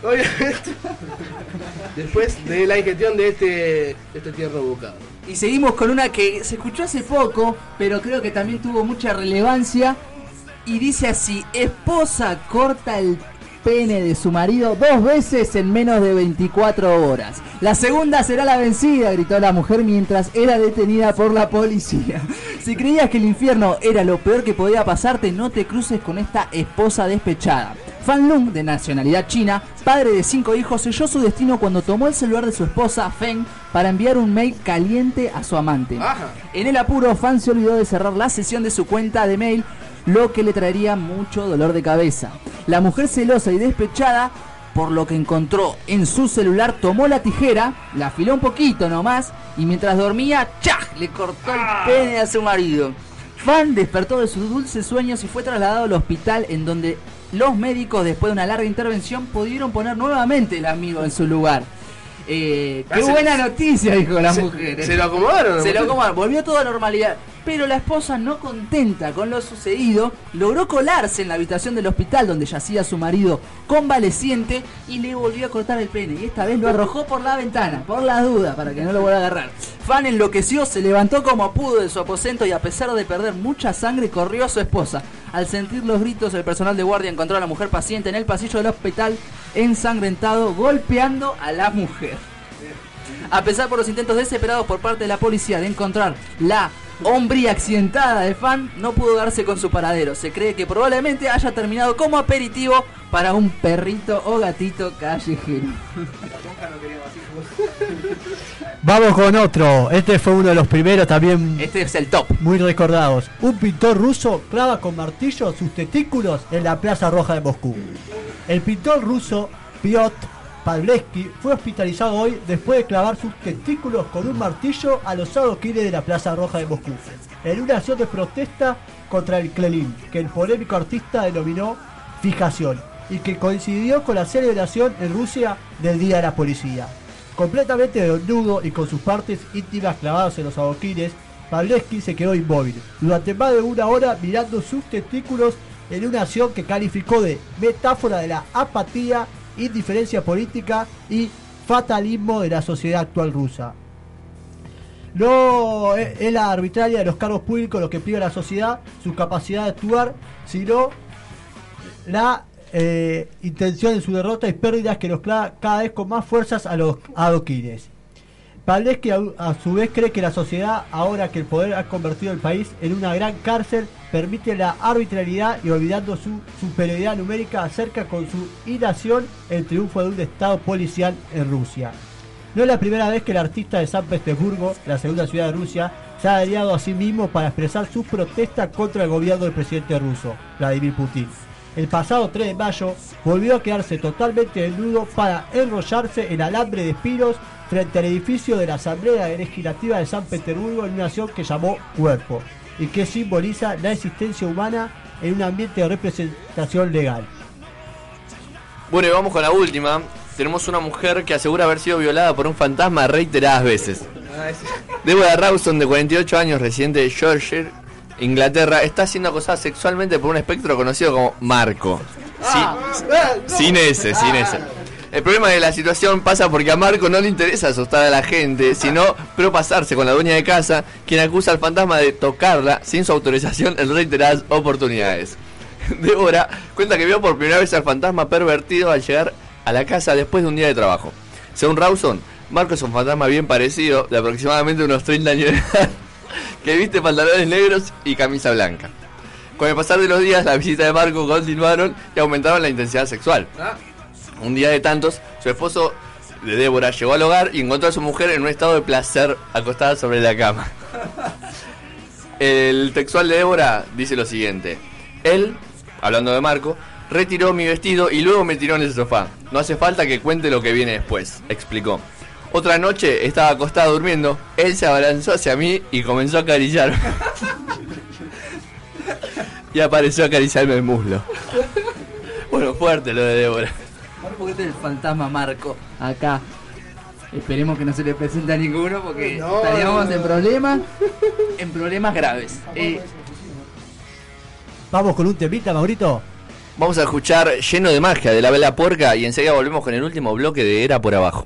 Obviamente. (laughs) Después de la ingestión de este, de este tierno bocado. Y seguimos con una que se escuchó hace poco, pero creo que también tuvo mucha relevancia. Y dice así, esposa corta el pene de su marido dos veces en menos de 24 horas. La segunda será la vencida, gritó la mujer mientras era detenida por la policía. (laughs) Si creías que el infierno era lo peor que podía pasarte, no te cruces con esta esposa despechada. Fan Lung, de nacionalidad china, padre de cinco hijos, selló su destino cuando tomó el celular de su esposa, Feng, para enviar un mail caliente a su amante. En el apuro, Fan se olvidó de cerrar la sesión de su cuenta de mail, lo que le traería mucho dolor de cabeza. La mujer celosa y despechada, por lo que encontró en su celular, tomó la tijera, la afiló un poquito nomás, y mientras dormía, ¡chaj! le cortó el pene a su marido. Fan despertó de sus dulces sueños y fue trasladado al hospital en donde los médicos, después de una larga intervención, pudieron poner nuevamente el amigo en su lugar. Eh, qué Ah, se- buena noticia, dijo la se- mujer. se lo acomodaron, Se lo acomodaron, volvió toda normalidad. Pero la esposa, no contenta con lo sucedido, logró colarse en la habitación del hospital donde yacía su marido convaleciente y le volvió a cortar el pene. Y esta vez lo arrojó por la ventana, por las dudas, para que no lo vuelva a agarrar. Fan enloqueció, se levantó como pudo de su aposento y a pesar de perder mucha sangre, corrió a su esposa. Al sentir los gritos, el personal de guardia encontró a la mujer paciente en el pasillo del hospital, ensangrentado, golpeando a la mujer. A pesar por los intentos desesperados por parte de la policía de encontrar la hombría accidentada de Fan, no pudo darse con su paradero. Se cree que probablemente haya terminado como aperitivo para un perrito o gatito callejero. (laughs) Vamos con otro. Este fue uno de los primeros también. Este es el top. Muy recordados. Un pintor ruso clava con martillo sus testículos en la Plaza Roja de Moscú. El pintor ruso Piotr Pavlevsky fue hospitalizado hoy después de clavar sus testículos con un martillo a los adoquines de la Plaza Roja de Moscú. En una acción de protesta contra el Kremlin, que el polémico artista denominó fijación y que coincidió con la celebración en Rusia del Día de la Policía. Completamente desnudo y con sus partes íntimas clavadas en los adoquines, Pavlevsky se quedó inmóvil durante más de una hora mirando sus testículos en una acción que calificó de metáfora de la apatía, indiferencia política y fatalismo de la sociedad actual rusa. No es es la arbitraria de los cargos públicos lo que priva a la sociedad su capacidad de actuar, sino la eh, intención de su derrota y pérdidas que los clava cada vez con más fuerzas a los adoquines. Pavlevsky a, a su vez cree que la sociedad, ahora que el poder ha convertido el país en una gran cárcel, permite la arbitrariedad y olvidando su superioridad numérica acerca con su inación el triunfo de un estado policial en Rusia. No es la primera vez que el artista de San Petersburgo, la segunda ciudad de Rusia, se ha aliado a sí mismo para expresar su protesta contra el gobierno del presidente ruso, Vladimir Putin. El pasado 3 de mayo volvió a quedarse totalmente desnudo para enrollarse en alambre de espinos frente al edificio de la Asamblea Legislativa de San Petersburgo en una acción que llamó Cuerpo y que simboliza la existencia humana en un ambiente de representación legal. Bueno, y vamos con la última. Tenemos una mujer que asegura haber sido violada por un fantasma reiteradas veces. Deborah Rawson, de 48 años, residente de Yorkshire, Inglaterra, está siendo acosada sexualmente por un espectro conocido como Marco. Sí, sin ese, sin ese. El problema de la situación pasa porque a Marco no le interesa asustar a la gente, sino propasarse con la dueña de casa, quien acusa al fantasma de tocarla sin su autorización en reiteradas oportunidades. (laughs) Débora cuenta que vio por primera vez al fantasma pervertido al llegar a la casa después de un día de trabajo. Según Rawson, Marco es un fantasma bien parecido, de aproximadamente unos 30 años de edad, que viste pantalones negros y camisa blanca. Con el pasar de los días, las visitas de Marco continuaron y aumentaron la intensidad sexual. Un día de tantos, su esposo de Débora llegó al hogar y encontró a su mujer en un estado de placer acostada sobre la cama. El textual de Débora dice lo siguiente. Él, hablando de Marco, retiró mi vestido y luego me tiró en el sofá. No hace falta que cuente lo que viene después, explicó. Otra noche estaba acostada durmiendo, él se abalanzó hacia mí y comenzó a acariciarme. (laughs) y apareció a acariciarme el muslo. Bueno, fuerte lo de Débora. ¿Por qué está el fantasma Marco acá? Esperemos que no se le presente a ninguno porque No, estaríamos no, en no. problemas, en problemas graves. Eh, Vamos con un temita, Maurito. Vamos a escuchar Lleno de Magia de la Vela Porca y enseguida volvemos con el último bloque de Era por Abajo.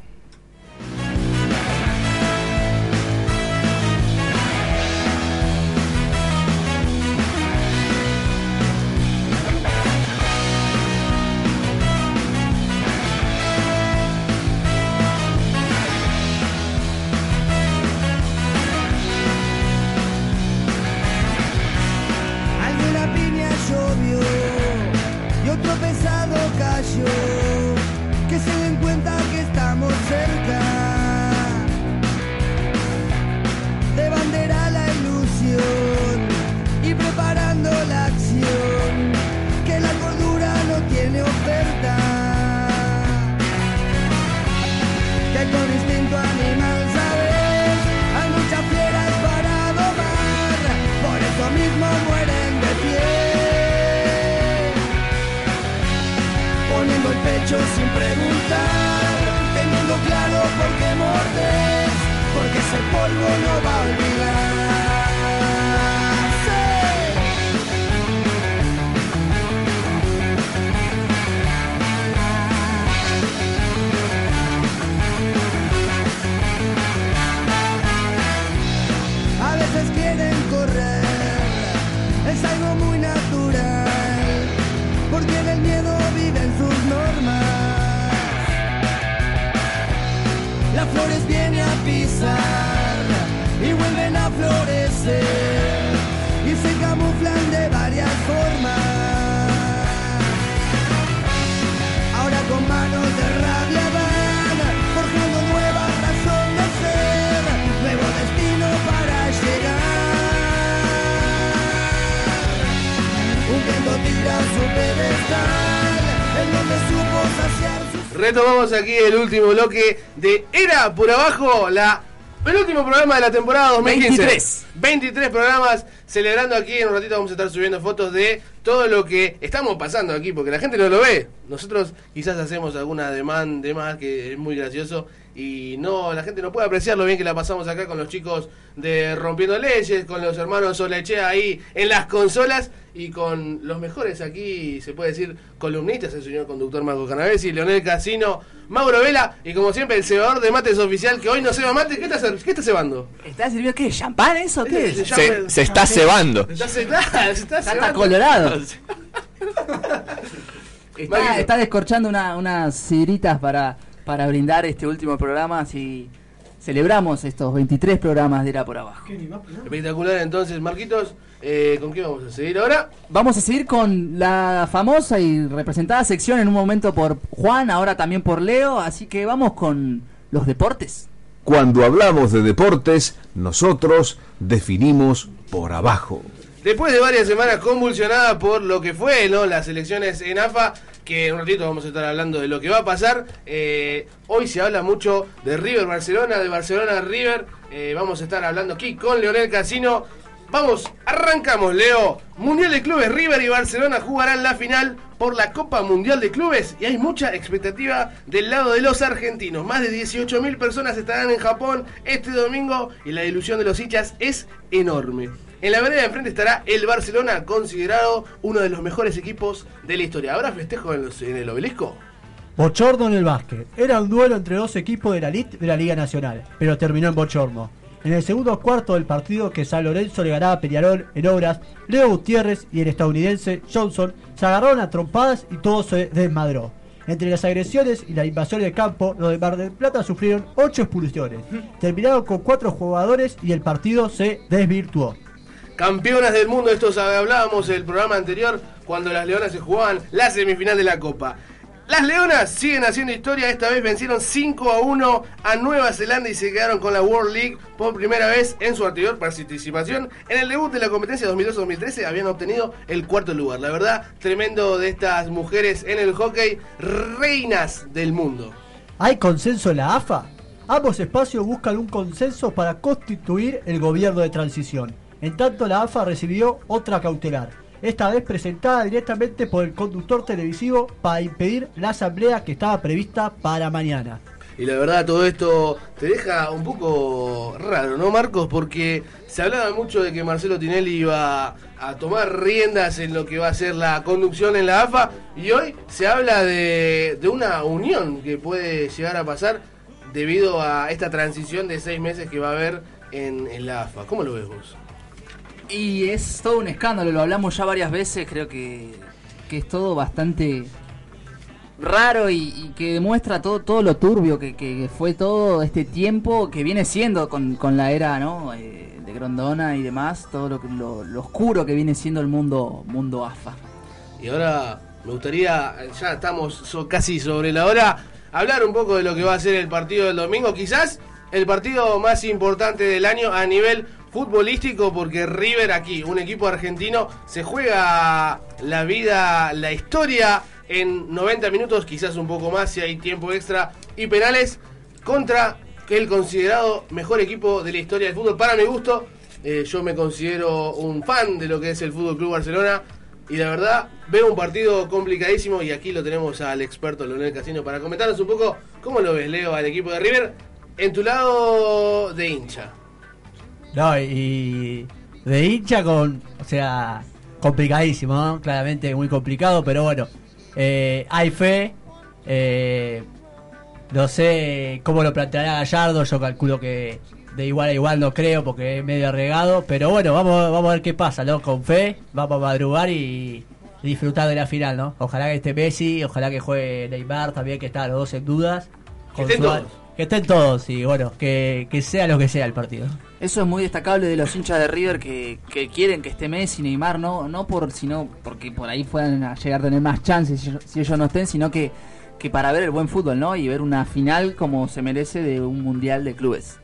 Retomamos aquí el último bloque de Era por Abajo, la, el último programa de la temporada 2015. 23. 23 programas celebrando aquí. En un ratito vamos a estar subiendo fotos de todo lo que estamos pasando aquí, porque la gente no lo ve. Nosotros quizás hacemos alguna demanda de más que es muy gracioso y no la gente no puede apreciar lo bien que la pasamos acá con los chicos de Rompiendo Leyes, con los hermanos Solechea ahí en las consolas y con los mejores aquí, se puede decir, columnistas, el señor conductor Marco Canavesi, Leonel Casino, Mauro Vela y como siempre el cebador de mates oficial que hoy no ceba mate. ¿Qué está, qué está cebando? ¿Está sirviendo qué? ¿Champán eso? ¿Qué es? Se, se está cebando. Está, ce- claro, se está Está (laughs) está descorchando una- unas sidritas para, para brindar este último programa, así celebramos estos 23 programas de Era por Abajo. Espectacular entonces, Marquitos. eh, ¿Con qué vamos a seguir ahora? Vamos a seguir con la famosa y representada sección en un momento por Juan, ahora también por Leo, así que vamos con los deportes. Cuando hablamos de deportes, nosotros definimos por abajo. Después de varias semanas convulsionadas por lo que fue ¿no? las elecciones en AFA, que en un ratito vamos a estar hablando de lo que va a pasar, eh, hoy se habla mucho de River Barcelona, de Barcelona River, eh, vamos a estar hablando aquí con Leonel Casino. Vamos, arrancamos Leo. Mundial de Clubes, River y Barcelona jugarán la final por la Copa Mundial de Clubes y hay mucha expectativa del lado de los argentinos. Más de 18.000 personas estarán en Japón este domingo y la ilusión de los hinchas es enorme. En la vereda de enfrente estará el Barcelona, considerado uno de los mejores equipos de la historia. ¿Habrá festejo en, los- en el obelisco? Bochorno en el básquet. Era un duelo entre dos equipos de la elite de la Liga Nacional, pero terminó en bochorno. En el segundo cuarto del partido que San Lorenzo le ganaba a Peñarol en obras, Leo Gutiérrez y el estadounidense Johnson se agarraron a trompadas y todo se desmadró. Entre las agresiones y la invasión del campo, los de Mar del Plata sufrieron ocho expulsiones. Terminaron con cuatro jugadores y el partido se desvirtuó. Campeonas del mundo, esto hablábamos en el programa anterior cuando las Leonas se jugaban la semifinal de la Copa. Las Leonas siguen haciendo historia, esta vez vencieron 5 a 1 a Nueva Zelanda y se quedaron con la World League por primera vez en su anterior participación. En el debut de la competencia 2012-2013 habían obtenido el cuarto lugar. La verdad, tremendo de estas mujeres en el hockey, reinas del mundo. ¿Hay consenso en la AFA? Ambos espacios buscan un consenso para constituir el gobierno de transición. En tanto, la AFA recibió otra cautelar, esta vez presentada directamente por el conductor televisivo para impedir la asamblea que estaba prevista para mañana. Y la verdad todo esto te deja un poco raro, ¿no, Marcos? Porque se hablaba mucho de que Marcelo Tinelli iba a tomar riendas en lo que va a ser la conducción en la AFA y hoy se habla de, una unión que puede llegar a pasar debido a esta transición de seis meses que va a haber en, en la AFA. ¿Cómo lo ves vos? Y es todo un escándalo, lo hablamos ya varias veces, creo que, que es todo bastante raro y, y que demuestra todo, todo lo turbio que, que fue todo este tiempo que viene siendo con, con la era ¿no? Eh, de Grondona y demás, todo lo, lo, lo oscuro que viene siendo el mundo, mundo AFA. Y ahora me gustaría, ya estamos so- casi sobre la hora, hablar un poco de lo que va a ser el partido del domingo. Quizás el partido más importante del año a nivel futbolístico, porque River aquí, un equipo argentino, se juega la vida, la historia en 90 minutos, quizás un poco más si hay tiempo extra y penales, contra el considerado mejor equipo de la historia del fútbol. Para mi gusto, eh, yo me considero un fan de lo que es el Fútbol Club Barcelona Y la verdad, veo un partido complicadísimo y aquí lo tenemos al experto Leonel Casino para comentarnos un poco cómo lo ves, Leo, al equipo de River en tu lado de hincha. No, y de hincha con, o sea, complicadísimo, ¿no? claramente muy complicado, pero bueno, eh, hay fe. eh, no sé cómo lo planteará Gallardo, yo calculo que de igual a igual no creo porque es medio regado, pero bueno, vamos, vamos a ver qué pasa, ¿no? Con fe, vamos a madrugar y disfrutar de la final, ¿no? Ojalá que esté Messi, ojalá que juegue Neymar también, que están los dos en dudas. Que Con estén Suárez- todos. Que estén todos, y bueno, que, que sea lo que sea el partido. Eso es muy destacable de los hinchas de River que, que quieren que esté Messi, Neymar, no, no por sino porque por ahí puedan a llegar a tener más chances si, ellos- si ellos no estén, sino que, que para ver el buen fútbol, ¿no? Y ver una final como se merece de un mundial de clubes.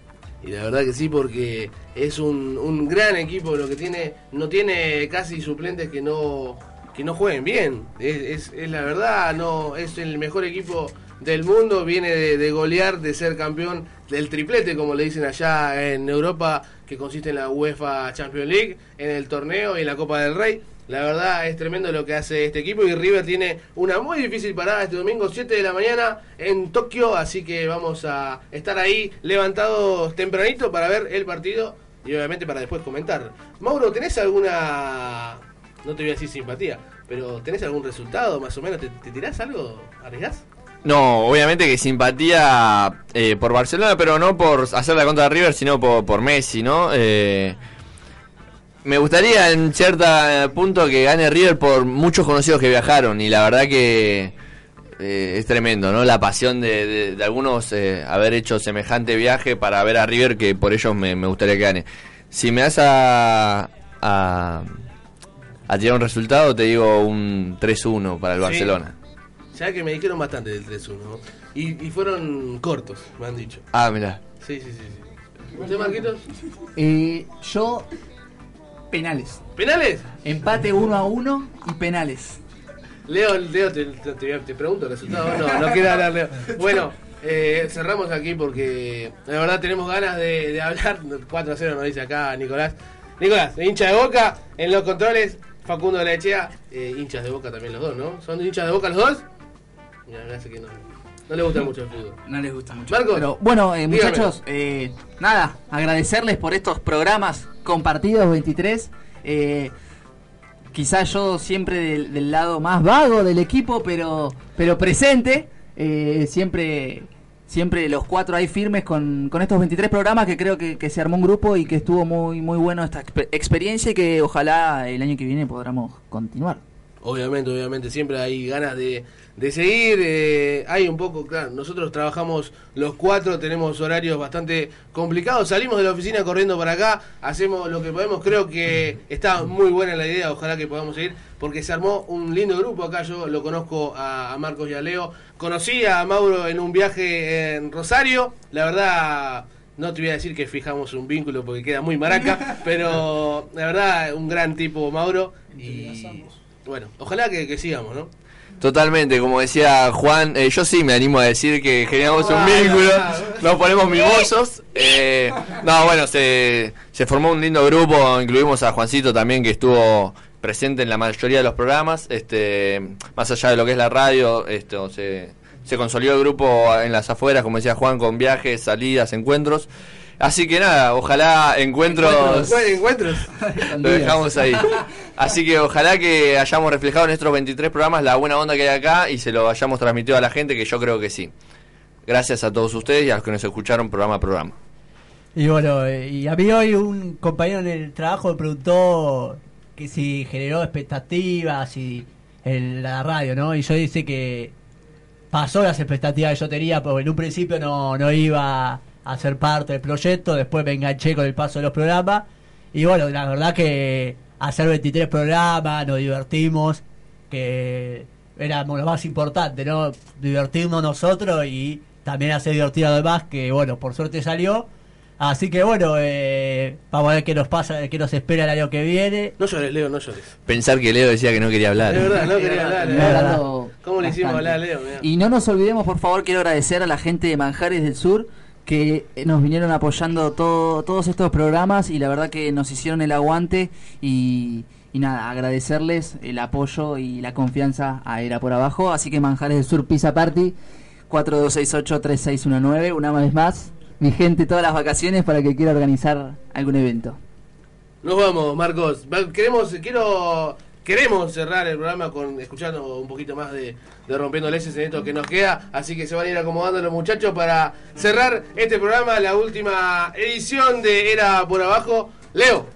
Y la verdad que sí, porque es un, un gran equipo lo que tiene. No tiene casi suplentes que no que no jueguen bien. Es, es- es la verdad, no es el mejor equipo del mundo. Viene de, golear, de ser campeón del triplete, como le dicen allá en Europa, que consiste en la UEFA Champions League, en el torneo y la Copa del Rey. La verdad es tremendo lo que hace este equipo y River tiene una muy difícil parada este domingo 7 de la mañana en Tokio, así que vamos a estar ahí levantados tempranito para ver el partido y obviamente para después comentar. Mauro, ¿tenés alguna, no te voy a decir simpatía, pero ¿tenés algún resultado más o menos? ¿Te, te tirás algo? ¿Arriesgás? No, obviamente que simpatía eh, por Barcelona, pero no por hacer la contra de River, sino por, por Messi, ¿no? Eh, me gustaría en cierto punto que gane River por muchos conocidos que viajaron y la verdad que eh, es tremendo, ¿no? La pasión de, de- de algunos eh, haber hecho semejante viaje para ver a River que por ellos me, me gustaría que gane. Si me das a, a, a tirar un resultado, te digo un 3-1 para el Sí. Barcelona. Ya que me dijeron bastante del 3-1 ¿no? y, y fueron cortos, me han dicho. Ah, mira. Sí, sí, sí. sí. ¿Usted, Marquitos? Eh, yo, penales. ¿Penales? Empate uno a uno y penales. Leo, Leo te, te- te- te pregunto el resultado. No, no quiero hablar, Leo. Bueno, eh, cerramos aquí porque la verdad tenemos ganas de, de hablar. 4 a 0 nos dice acá Nicolás. Nicolás, hincha de boca en los controles. Facundo de la Echea, eh, hinchas de boca también los dos, ¿no? ¿Son hinchas de boca los dos? Mira, que no. No le gusta mucho el fútbol. No les gusta mucho. Marcos, Pero bueno, eh, muchachos, eh, nada, agradecerles por estos programas compartidos 23. Eh, quizás yo siempre del, del lado más vago del equipo, pero, pero presente. eh, siempre, siempre los cuatro ahí firmes con, con estos 23 programas que creo que, que se armó un grupo y que estuvo muy, muy bueno esta exper- experiencia y que ojalá el año que viene podamos continuar. Obviamente, obviamente, siempre hay ganas de, de seguir. eh, hay un poco, claro, nosotros trabajamos los cuatro, tenemos horarios bastante complicados. Salimos de la oficina corriendo para acá, hacemos lo que podemos. Creo que está muy buena la idea, ojalá que podamos seguir, porque se armó un lindo grupo acá. Yo lo conozco a, a Marcos y a Leo. Conocí a Mauro en un viaje en Rosario. La verdad. No te voy a decir que fijamos un vínculo porque queda muy maraca, (laughs) pero la verdad, un gran tipo Mauro. Y bueno, ojalá que, que sigamos, ¿no? Totalmente, como decía Juan, eh, yo sí me animo a decir que generamos un Ah, vínculo, ah, (laughs) nos ponemos mimosos. eh, no, bueno, se, se formó un lindo grupo, incluimos a Juancito también que estuvo presente en la mayoría de los programas, este, más allá de lo que es la radio, esto se, se consolidó el grupo en las afueras, como decía Juan, con viajes, salidas, encuentros. Así que nada, ojalá encuentros... Encuentros. (laughs) Lo dejamos ahí. Así que ojalá que hayamos reflejado en estos 23 programas la buena onda que hay acá y se lo hayamos transmitido a la gente, que yo creo que sí. Gracias a todos ustedes y a los que nos escucharon programa a programa. Y bueno, eh, y a mí hoy un compañero en el trabajo me preguntó que si generó expectativas y en la radio, ¿no? Y yo dice que pasó las expectativas que yo tenía, porque en un principio no, no iba a ser parte del proyecto, después me enganché con el paso de los programas. Y bueno, la verdad que hacer 23 programas, nos divertimos, que era lo más importante, ¿no? Divertirnos nosotros y también hacer divertir a los demás, que bueno, por suerte salió. Así que bueno, eh, vamos a ver qué nos pasa, qué nos espera el año que viene. No llores, Leo, no llores. Pensar que Leo decía que no quería hablar. Es verdad, no quería hablar. Estoy eh. hablando ¿Cómo le hicimos bastante. hablar a Leo? Mirá. Y no nos olvidemos, por favor, quiero agradecer a la gente de Manjares del Sur que nos vinieron apoyando todo, todos estos programas y la verdad que nos hicieron el aguante y, nada, agradecerles el apoyo y la confianza a Era por Abajo. Así que Manjares del Sur Pizza Party 4268-3619, una vez más, mi gente todas las vacaciones para que quiera organizar algún evento. Nos vamos, Marcos. Queremos, quiero, queremos cerrar el programa con escuchando un poquito más de, Rompiendo Leyes en esto que nos queda. Así que se van a ir acomodando los muchachos para cerrar este programa, la última edición de Era por Abajo. Leo.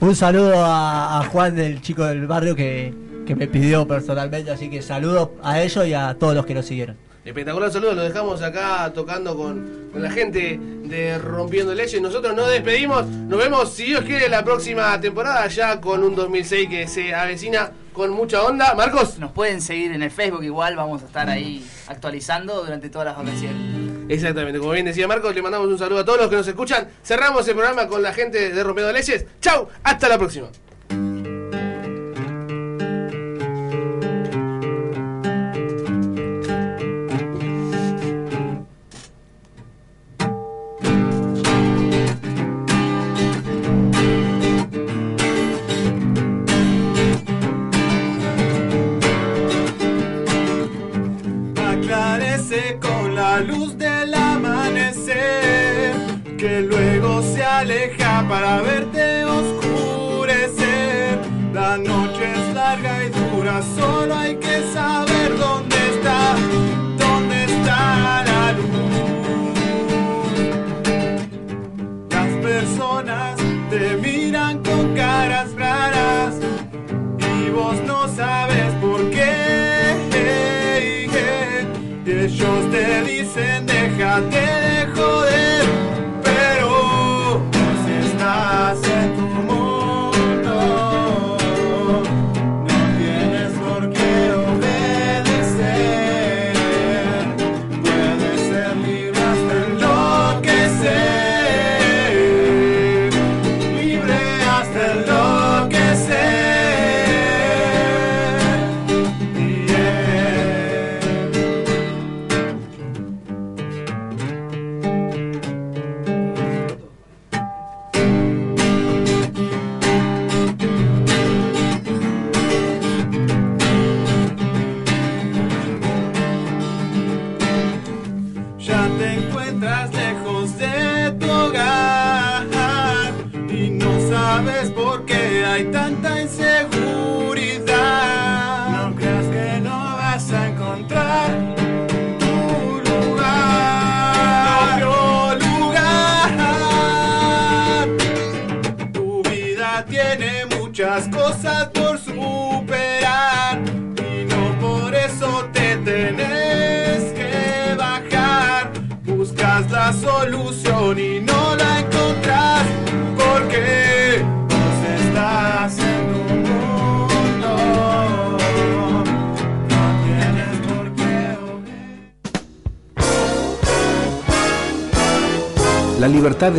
Un saludo a, Juan del chico del barrio que, que me pidió personalmente, así que saludo a ellos y a todos los que nos siguieron. Espectacular saludo, lo dejamos acá tocando con, con la gente de Rompiendo Leyes. Nosotros nos despedimos, nos vemos si Dios quiere la próxima temporada, ya con un 2006 que se avecina con mucha onda. Marcos. Nos pueden seguir en el Facebook igual, vamos a estar ahí actualizando durante todas las vacaciones. Exactamente, como bien decía Marcos, le mandamos un saludo a todos los que nos escuchan. Cerramos el programa con la gente de Rompiendo Leyes. Chau, hasta la próxima. La luz del amanecer, que luego se aleja para verte oscurecer. La noche es larga y dura, solo hay que saber dónde está, dónde está la luz. Las personas te miran con caras raras y vos no sabes por qué. Ellos te dicen déjate de joder,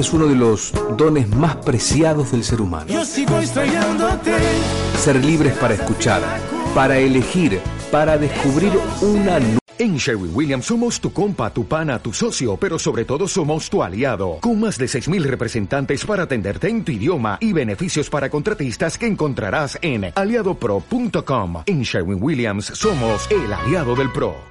es uno de los dones más preciados del ser humano. Yo sigo extrañándote. Ser libres para escuchar, para elegir, para descubrir una nu- En Sherwin Williams somos tu compa, tu pana, tu socio, pero sobre todo somos tu aliado, con más de 6.000 representantes para atenderte en tu idioma y beneficios para contratistas que encontrarás en aliadopro.com. En Sherwin Williams somos el aliado del PRO.